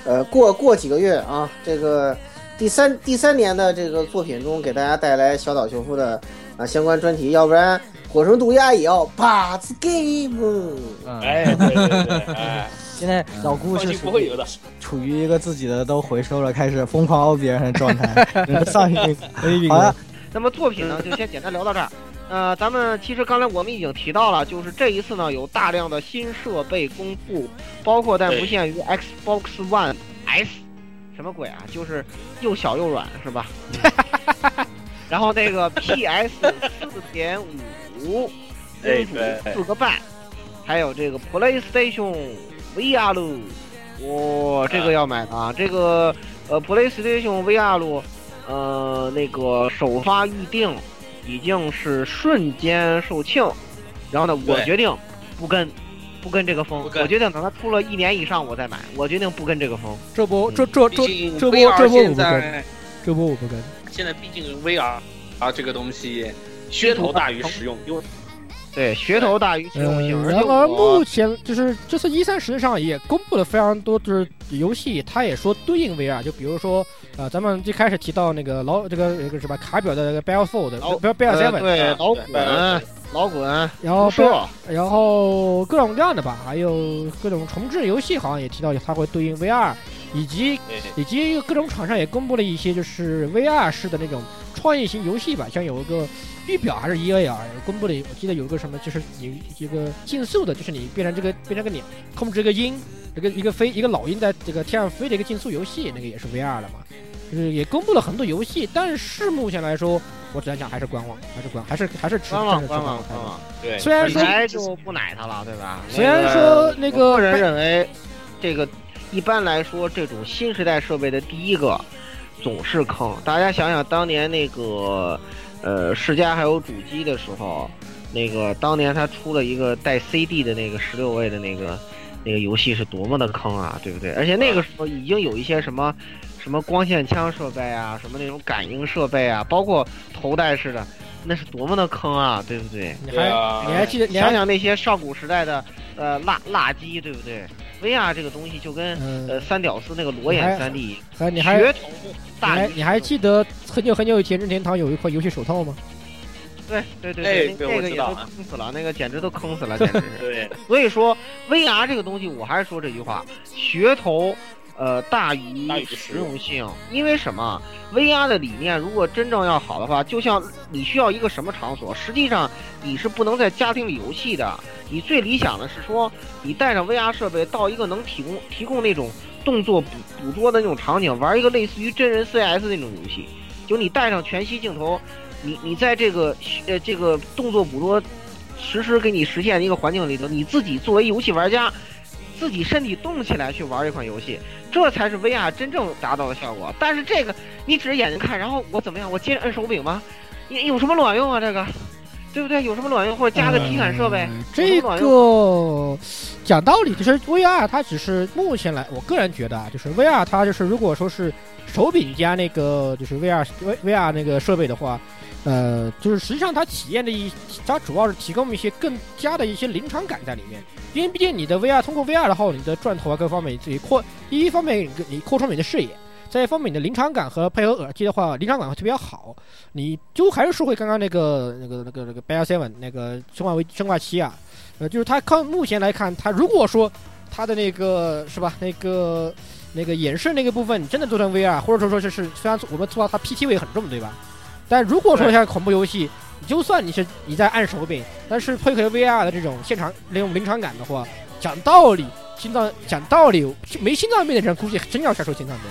呃过过几个月啊，这个第三第三年的这个作品中给大家带来小岛秀夫的啊相关专题，要不然火神毒鸦也要把子 game。嗯，哎，对对对，哎，现在老顾是不会有的。处于一个自己的都回收了，开始疯狂凹别人的状态。上一好了，那么作品呢，就先简单聊到这儿。呃，咱们其实刚才我们已经提到了，就是这一次呢有大量的新设备公布，包括但不限于 Xbox One S，什么鬼啊？就是又小又软是吧？然后那个 PS 四点五，对公主对四个半，还有这个 PlayStation VR 路，哇、这个要买的啊！这个呃 PlayStation VR 路，呃那个首发预定已经是瞬间售罄，然后呢，我决定不跟不跟这个风我决定等它出了一年以上我再买，我决定不跟这个风。这波这这这这波这波我不跟，这波我不跟。现在毕竟 VR 啊这个东西噱头大于实用，因为对，噱头大于实用性，然而目前就是这次一三实际上也公布了非常多就是游戏，它也说对应 VR，就比如说呃，咱们最开始提到那个老这个那个什么卡表的那个 Battlefield，老不是 Battle 呃 Seven，对啊老滚老滚然后辐射，然后各种各样的吧，还有各种重置游戏，好像也提到它会对应 VR，以及以及各种厂商也公布了一些就是 VR 式的那种创意型游戏吧，像有一个预表还是 EA 啊，公布了，我记得有一个什么，就是你一个竞速的，就是你变成这个变成个鸟，控制一个鹰，这个一个飞一个老鹰在这个天上飞的一个竞速游戏，那个也是 VR 的嘛，就是也公布了很多游戏，但是目前来说，我只能讲还是观望，还是观还是还是持观望观望观望。对，虽然说就不奶他了，对吧？虽然说那个我个人认为，这个一般来说，这种新时代设备的第一个总是坑。大家想想，当年那个呃世嘉还有主机的时候，那个当年它出了一个带 CD 的那个十六位的那个那个游戏是多么的坑啊，对不对？而且那个时候已经有一些什么什么光线枪设备啊，什么那种感应设备啊，包括头戴式的，那是多么的坑啊，对不对？你还啊你还记得你还想想那些上古时代的呃辣辣鸡，对不对？VR 这个东西就跟嗯呃三屌丝那个裸眼三 D 还你还噱头你还你还记得很久很久以前任天堂有一款游戏手套吗？对对对哎对对，那那个也都坑死了，那个简直都坑死了，简直是。对所以说 VR 这个东西，我还是说这句话，噱头。呃，大于实用性，因为什么？VR 的理念如果真正要好的话，就像你需要一个什么场所，实际上你是不能在家庭里游戏的。你最理想的是说，你带上 VR 设备到一个能提供提供那种动作捕捕捉的那种场景，玩一个类似于真人 CS 那种游戏。就你带上全息镜头，你你在这个呃这个动作捕捉实时给你实现的一个环境里头，你自己作为游戏玩家，自己身体动起来去玩这款游戏，这才是 VR 真正达到的效果。但是这个你只是眼睛看，然后我怎么样？我接着摁手柄吗？你有什么卵用啊？这个，对不对？有什么卵用？或者加个体感设备？呃这个讲道理，就是 VR 它只是目前来，我个人觉得啊，就是 VR 它就是如果说是手柄加那个就是 VR V VR 那个设备的话，呃，就是实际上它体验的一，它主要是提供一些更加的一些临场感在里面。因为毕竟你的 VR 通过 VR 的话，你的转头啊各方面，你自己扩第一方面你扩充你的视野。再一方面，你的临场感和配合耳机的话，临场感会特别好。你就还是说回刚刚那个、那个、那个、那个《Bear Seven》那个《生化危生化七》啊，呃，就是它看目前来看，它如果说它的那个是吧，那个那个演示那个部分，真的做成 VR，或者说说就是虽然我们知道它 PT 位很重，对吧？但如果说像恐怖游戏，就算你是你在按手柄，但是配合 VR 的这种现场那种临场感的话，讲道理，心脏讲道理，没心脏病的人估计真要下手心脏病。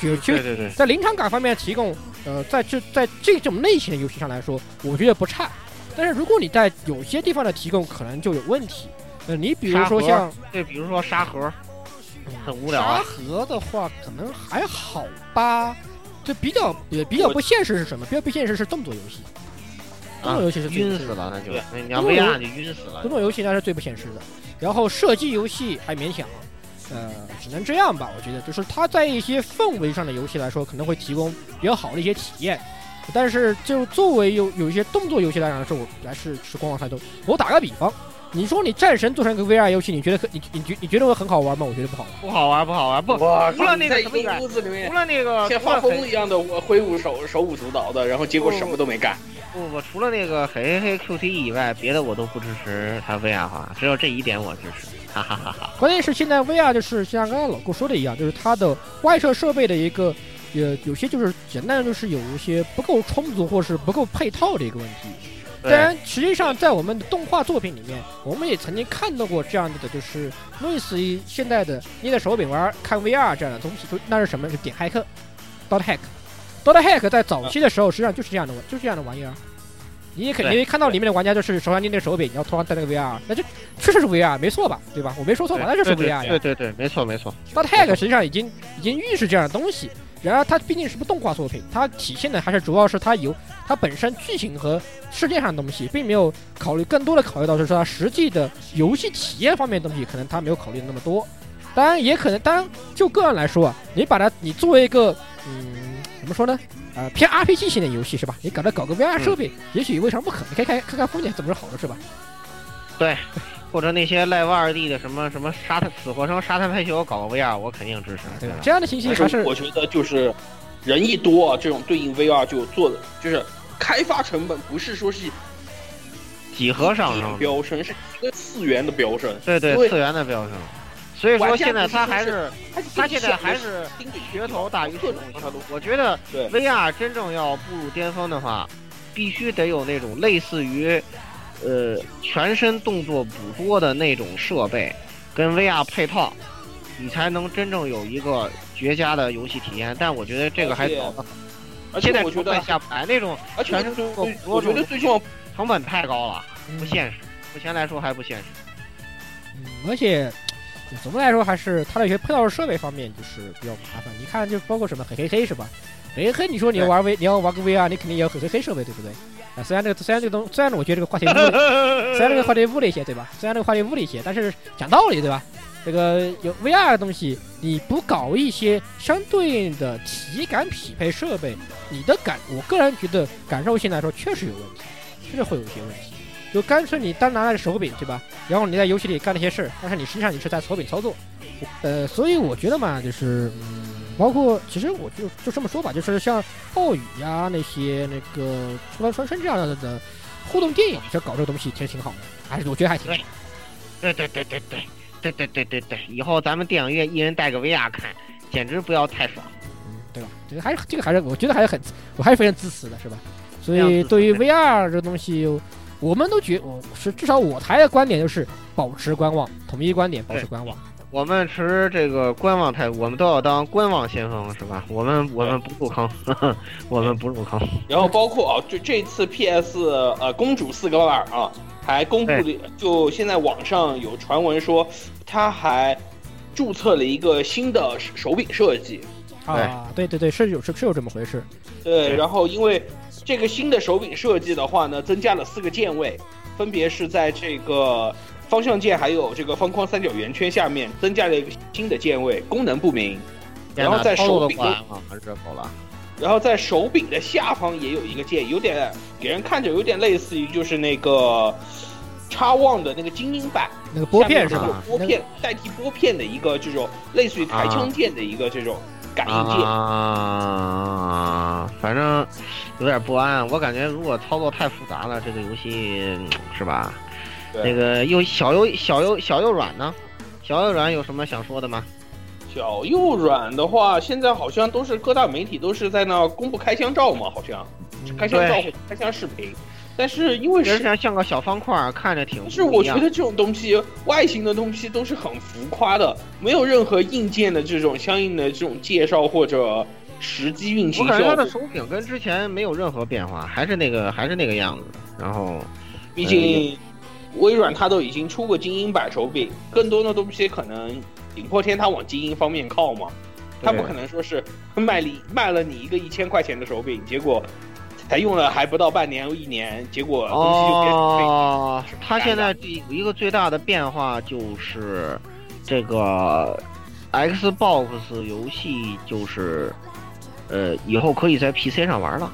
就对对对，在临场感方面提供，呃，在这在这种类型的游戏上来说，我觉得不差。但是如果你在有些地方的提供，可能就有问题。呃，你比如说像，对，比如说沙盒，很无聊、啊。沙盒的话，可能还好吧。就比较也比较不现实是什么？比较不现实是动作游戏。动作游戏是晕死了，那就你要 VR 就晕死了。动作游戏那是最不现实的。然后射击游戏还勉强。呃，只能这样吧，我觉得，就是它在一些氛围上的游戏来说，可能会提供比较好的一些体验，但是就作为有有一些动作游戏来说，我还是是观望态度。我打个比方，你说你战神做成一个 VR 游戏，你觉得可你你觉你觉得会很好玩吗？我觉得不好玩，不好玩，不好玩，不。除了那个什么屋子里面，除了那个像发疯一样的我挥舞手手舞足蹈的，然后结果什么都没干。不不，除了那个嘿嘿嘿 QTE 以外，别的我都不支持它 VR 化，只有这一点我支持。哈哈哈哈！关键是现在 VR 就是像刚才老顾说的一样，就是它的外设设备的一个，呃，有些就是简单的就是有一些不够充足或是不够配套的一个问题。当然，实际上在我们的动画作品里面，我们也曾经看到过这样的，就是类似于现在的捏着手柄玩看 VR 这样的东西，就那是什么？是点骇客，Dot Hack，Dot Hack 在早期的时候实际上就是这样的，就是这样的玩意儿。你也肯定看到里面的玩家就是手上捏那个手柄，然后头上戴那个 VR，那就确实是 VR，没错吧？对吧？我没说错吧？那就是 VR 呀。对对对，没错没错。它 tag 实际上已经已经预示这样的东西，然而它毕竟是部动画作品，它体现的还是主要是它有它本身剧情和世界上的东西，并没有考虑更多的考虑到就是说它实际的游戏体验方面的东西，可能它没有考虑的那么多。当然也可能，当然就个人来说啊，你把它你作为一个嗯。怎么说呢？呃，偏 RPG 型的游戏是吧？你搞它搞个 VR 设备，也许未尝不可。你可以看看看风景，怎么是好的是吧？对，或者那些 Live 二 D 的什么什么沙滩死活生沙滩排球搞个 VR，我肯定支持。对，这样的信息还是我觉得就是人一多，这种对应 VR 就做的就是开发成本不是说是几何上升飙升，是一个次元的飙升。对对，次元的飙升。所以说现在他还是，他现在还是噱头大于实用。我觉得 VR 真正要步入巅峰的话，必须得有那种类似于，呃，全身动作捕捉的那种设备，跟 VR 配套，你才能真正有一个绝佳的游戏体验。但我觉得这个还早。现在我觉得下不来那种全身动作，我觉得最重要成本太高了，不现实。目前来说还不现实。嗯，而且。总的来说，还是它的一些配套设备方面就是比较麻烦。你看，就包括什么黑黑黑是吧？黑黑，你说你要玩 V，你要玩个 VR，你肯定也要黑黑黑设备，对不对？啊，虽然这个虽然这个东，虽然我觉得这个话题，虽然这个话题污了一些，对吧？虽然这个话题污了一些，但是讲道理，对吧？这个有 VR 的东西，你不搞一些相对应的体感匹配设备，你的感，我个人觉得感受性来说确实有问题，确实会有一些问题。就干脆你单拿着手柄，对吧？然后你在游戏里干那些事儿，但是你实际上你是在手柄操作，呃，所以我觉得嘛，就是嗯，包括其实我就就这么说吧，就是像暴雨呀那些那个出来传声这样的的互动电影，就搞这个东西其实挺好的，还是我觉得还挺。对对对对对对对对对对，以后咱们电影院一人带个 VR 看，简直不要太爽，嗯，对吧？这个还是这个还是我觉得还是很，我还是非常支持的，是吧？所以对于 VR 这东西。我们都觉，我是至少我台的观点就是保持观望，统一观点保持观望。我们持这个观望态度，我们都要当观望先锋，是吧？我们我们不入坑，我们不入坑。然后包括啊，就这次 PS 呃公主四个版啊，还公布了，就现在网上有传闻说，他还注册了一个新的手柄设计，啊，对对对，是有是是有这么回事。对然后因为这个新的手柄设计的话呢，增加了四个键位，分别是在这个方向键还有这个方框三角圆圈下面增加了一个新的键位，功能不明。然后在手柄的不安了，热狗了。然后在手柄的下方也有一个键，有点给人看着有点类似于就是那个叉 One 的那个精英版，那个拨片是吧？拨片代替拨片的一个这种类似于台枪键的一个这种感应键。啊，反正有点不安。我感觉如果操作太复杂了，这个游戏嗯是吧？对那个又小又小又小又软呢？小又软有什么想说的吗？小右软的话，现在好像都是各大媒体都是在那公布开箱照嘛，好像开箱照或者开箱视频。但是因为其实际上像个小方块，看着挺但是我觉得这种东西外形的东西都是很浮夸的，没有任何硬件的这种相应的这种介绍或者实际运行我行感觉它的。手柄跟之前没有任何变化，还是那个还是那个样子。然后毕竟微软它都已经出过精英版手柄，更多的东西可能顶破天它往精英方面靠嘛，它不可能说是卖你卖了你一个一千块钱的手柄，结果才用了还不到半年一年，结果东西就变成废哦是，它现在有一个最大的变化就是这个 Xbox 游戏就是呃以后可以在 PC 上玩了。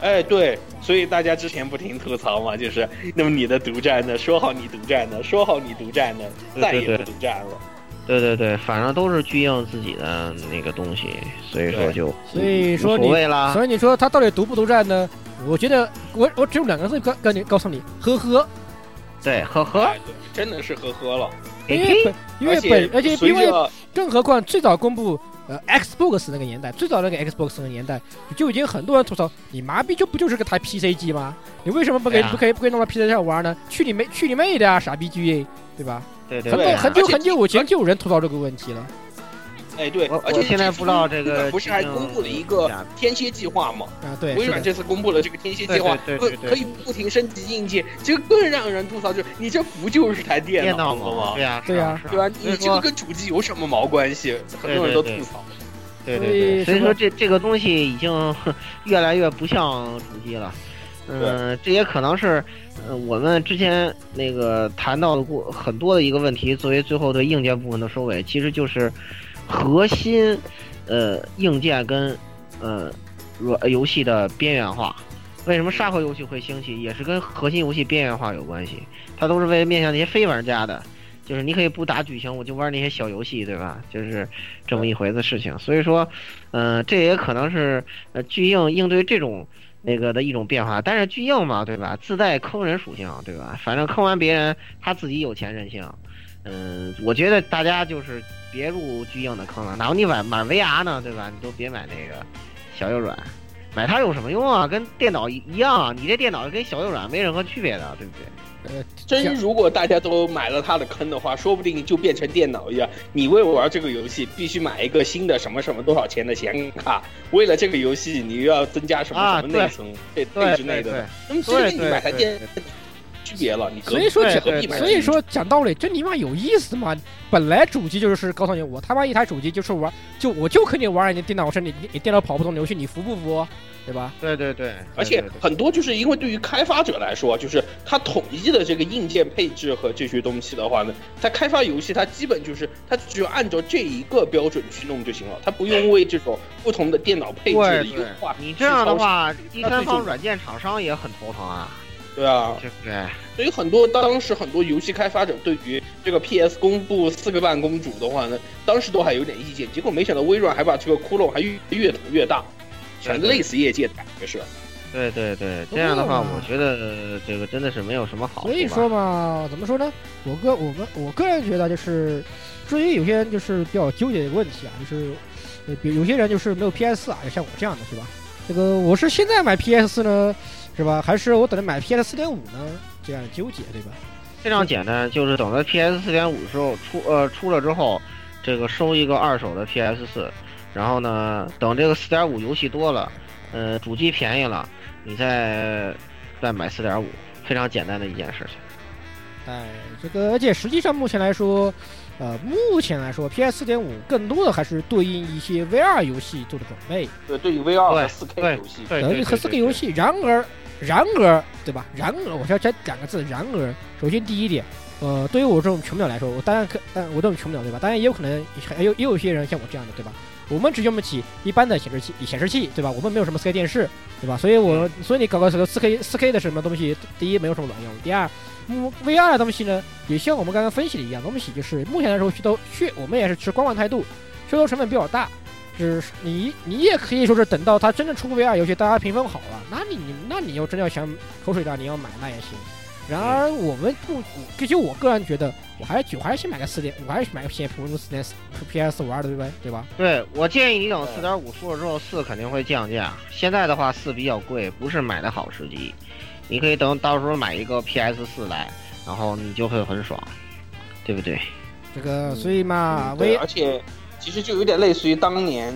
哎，对，所以大家之前不停吐槽嘛，就是那么你的独占呢？说好你独占呢？说好你独占呢？再也不独占了。对对对，反正都是巨硬自己的那个东西，所以说就所以说无你所谓啦。所以你说他到底独不独占呢？我觉得我我只有两个字告告你告诉你，呵呵，对，呵呵，哎，真的是呵呵了。因为本因为而且本而且因为更何况最早公布呃 Xbox 那个年代，最早那个 Xbox 那个年代就已经很多人吐槽，你麻痹就不就是个台 PC 机吗？你为什么不给、不可以不可以弄到 PC 上玩呢？去你妹去你妹的啊，傻逼 GA，对吧？对对很对啊，多很久很久以前就有人吐槽这个问题了。哎，对，而且现在不知道这个不是还公布了一个天蝎计划吗？啊，对，微软这次公布了这个天蝎计划，可可以不停升级硬件，其实更让人吐槽，就是你这不就是台电电脑吗，？对呀，对呀是啊对吧？你这个跟主机有什么毛关系？很多人都吐槽。对对对，所以说这这个东西已经 越来越不像主机了。嗯、这也可能是，呃，我们之前那个谈到的过很多的一个问题，作为最后对硬件部分的收尾，其实就是核心，呃，硬件跟呃软游戏的边缘化。为什么沙盒游戏会兴起，也是跟核心游戏边缘化有关系。它都是为了面向那些非玩家的，就是你可以不打剧情，我就玩那些小游戏，对吧？就是这么一回子事情。所以说，呃，这也可能是呃巨硬应对这种那个的一种变化。但是巨硬嘛，对吧？自带坑人属性，对吧？反正坑完别人，他自己有钱任性。嗯，我觉得大家就是别入巨硬的坑了。哪怕你买买 VR 呢，对吧？你都别买那个小右软，买它有什么用啊？跟电脑一一样啊，你这电脑跟小右软没任何区别的，对不对？呃，真如果大家都买了它的坑的话，说不定就变成电脑一样，你为了玩这个游戏必须买一个新的什么什么多少钱的显卡，为了这个游戏你又要增加什么啊什么内存配配对置内的对对，那么这对跟你买台对电区别了，你隔所以说讲所以说讲道理，这你妈有意思吗！本来主机就是告诉你，我他妈一台主机就是玩，就我就肯定玩你电脑上，你你你电脑跑不动游戏，你服不服？对吧？对对对，而且很多就是因为对于开发者来说，就是他统一的这个硬件配置和这些东西的话呢，他开发游戏他基本就是他只有按照这一个标准去弄就行了，他不用为这种不同的电脑配置的优化。你这样的话，第三方软件厂商也很头疼啊，对啊，对不对？所以很多当时很多游戏开发者对于这个 PS 公布四个半公主的话呢，当时都还有点意见，结果没想到微软还把这个窟窿还越越捅越大，全累死业界的感觉是。对对对，这样的话，我觉得这个真的是没有什么好处。所以说嘛，怎么说呢？我个我们我个人觉得就是，至于有些人就是比较纠结的一个问题啊，就是，呃，比如有些人就是没有 PS 啊，就像我这样的是吧？这个我是现在买 PS 呢，是吧？还是我等着买 PS 四点五呢？这样纠结，对吧？非常简单，就是等着 PS 四点五的时候出呃出了之后，这个收一个二手的 PS 四，然后呢，等这个四点五游戏多了，呃，主机便宜了，你再再买四点五，非常简单的一件事情。哎，这个而且实际上目前来说，呃，目前来说，PS 四点五更多的还是对应一些 VR 游戏做的准备，对，对于 VR 和对四 K 游戏，对对呃和四 K 游戏。然而，然而，对吧？然而，我要加两个字，然而，首先第一点，呃，对于我这种穷鸟来说，我当然可，但我这种穷鸟对吧？当然也有可能还有也有些人像我这样的对吧？我们只用不起一般的显示器，显示器对吧？我们没有什么四 K 电视对吧？所以我所以你搞个什么四 K 四 K 的什么东西，第一没有什么卵用，第二，，VR 的东西呢，也像我们刚刚分析的一样，东西就是目前来说，噱头噱我们也是持观望态度，噱头成本比较大。就是你，你也可以说是等到它真正出 VR 游戏，大家评分好了，那你你，那你要真要想口水战，你要买那也行。然而我们不，这就我个人觉得，我还是我还是先买个四点，我还是买个 PS 普通四点 PS 五二的，对吧对？吧？对我建议你等四点五出了之后，四肯定会降价。现在的话，四比较贵，不是买的好时机。你可以等到时候买一个 PS 四来，然后你就会很爽，对不对？这个，所以嘛，对，微而且其实就有点类似于当年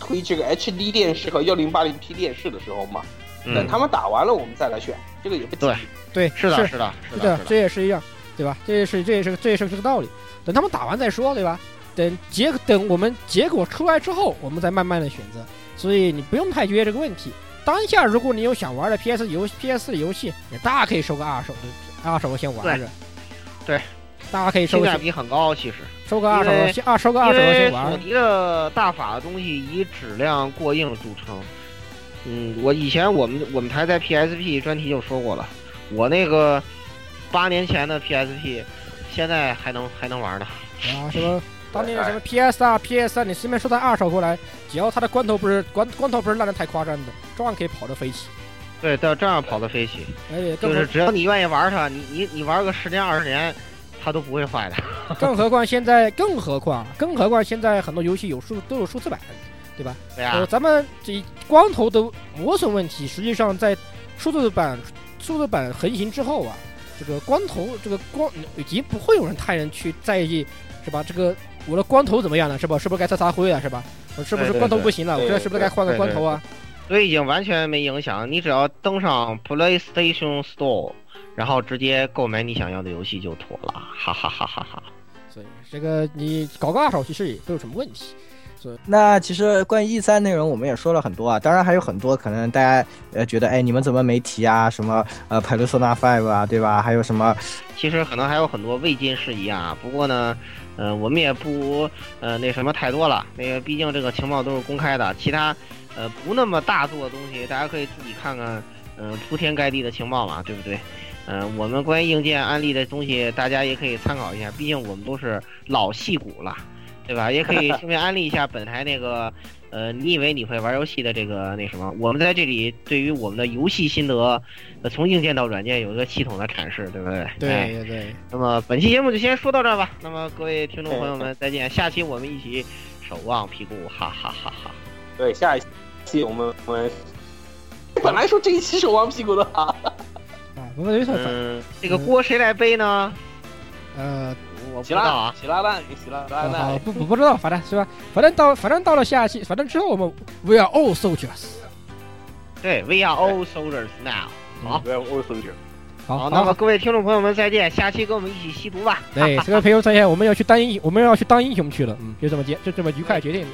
推这个 HD 电视和幺零八零 P 电视的时候嘛。等嗯，他们打完了，我们再来选，这个也不急对对是的，是是的，是的，这也是一样，对吧？这也是这也是这也是这个道理。等他们打完再说，对吧？等结等我们结果出来之后，我们再慢慢的选择。所以你不用太纠结这个问题。当下如果你有想玩的 PS 游 PS 的游戏，你大可以收个二手的，二手的先玩着。对，大家可以性价比很高，其实。收个二手的先二收个二因手的先玩。尼的大法的东西以质量过硬著称。嗯，我以前我们我们台在 PSP 专题就说过了，我那个八年前的 PSP，现在还能还能玩呢。啊，什么当年的什么 PS 二、PS 三，你随便收台二手过来，只要它的光头不是光光头不是烂的太夸张的，照样可以跑得飞起。对，照照样跑得飞起，而且就是只要你愿意玩它，你你你玩个十年二十年，它都不会坏的。更何况现在，更何况更何况现在很多游戏有数都有数字版，对吧？对呃，呀，咱们这光头的磨损问题，实际上在数字版数字版横行之后啊，这个光头这个光已经不会有人太人去在意，是吧？这个我的光头怎么样了，是吧？是不是该擦擦灰了，是吧？我是不是光头不行了？我对这是不是该换个光头啊？所以已经完全没影响。你只要登上 PlayStation Store，然后直接购买你想要的游戏就妥了，哈哈哈哈哈。所以这个你搞个二手其实也没有什么问题。那其实关于 E 三内容我们也说了很多啊，当然还有很多可能大家呃觉得哎你们怎么没提啊？什么呃 Persona Five 啊，对吧？还有什么其实可能还有很多未尽事宜啊，不过呢，呃，我们也不呃那什么太多了。那个毕竟这个情报都是公开的，其他呃不那么大做的东西，大家可以自己看看，呃，铺天盖地的情报嘛，对不对？呃，我们关于硬件安利的东西，大家也可以参考一下，毕竟我们都是老戏骨了，对吧？也可以顺便安利一下本台那个。呃，你以为你会玩游戏的这个那什么？我们在这里对于我们的游戏心得，呃，从硬件到软件有一个系统的阐释，对不对？哎对对对，那么本期节目就先说到这儿吧。那么各位听众朋友们，再见。下期我们一起守望屁股，哈哈哈哈！对，下一期我们我们本来说这一期是王屁股的啊，啊，不过没错，嗯，这个锅谁来背呢？呃，我不知道啊。希拉蛋给希拉烂好，不不不知道，反正是吧？反正到反正到了下期，反正之后我们 We are all soldiers。对，We are all soldiers now。好，，we are all soldiers 好那么各位听众朋友们再见，下期跟我们一起吸毒吧。对这个朋友再见，我们要去当英，我们要去当英雄去了，嗯，就这么结，就这么愉快决定了。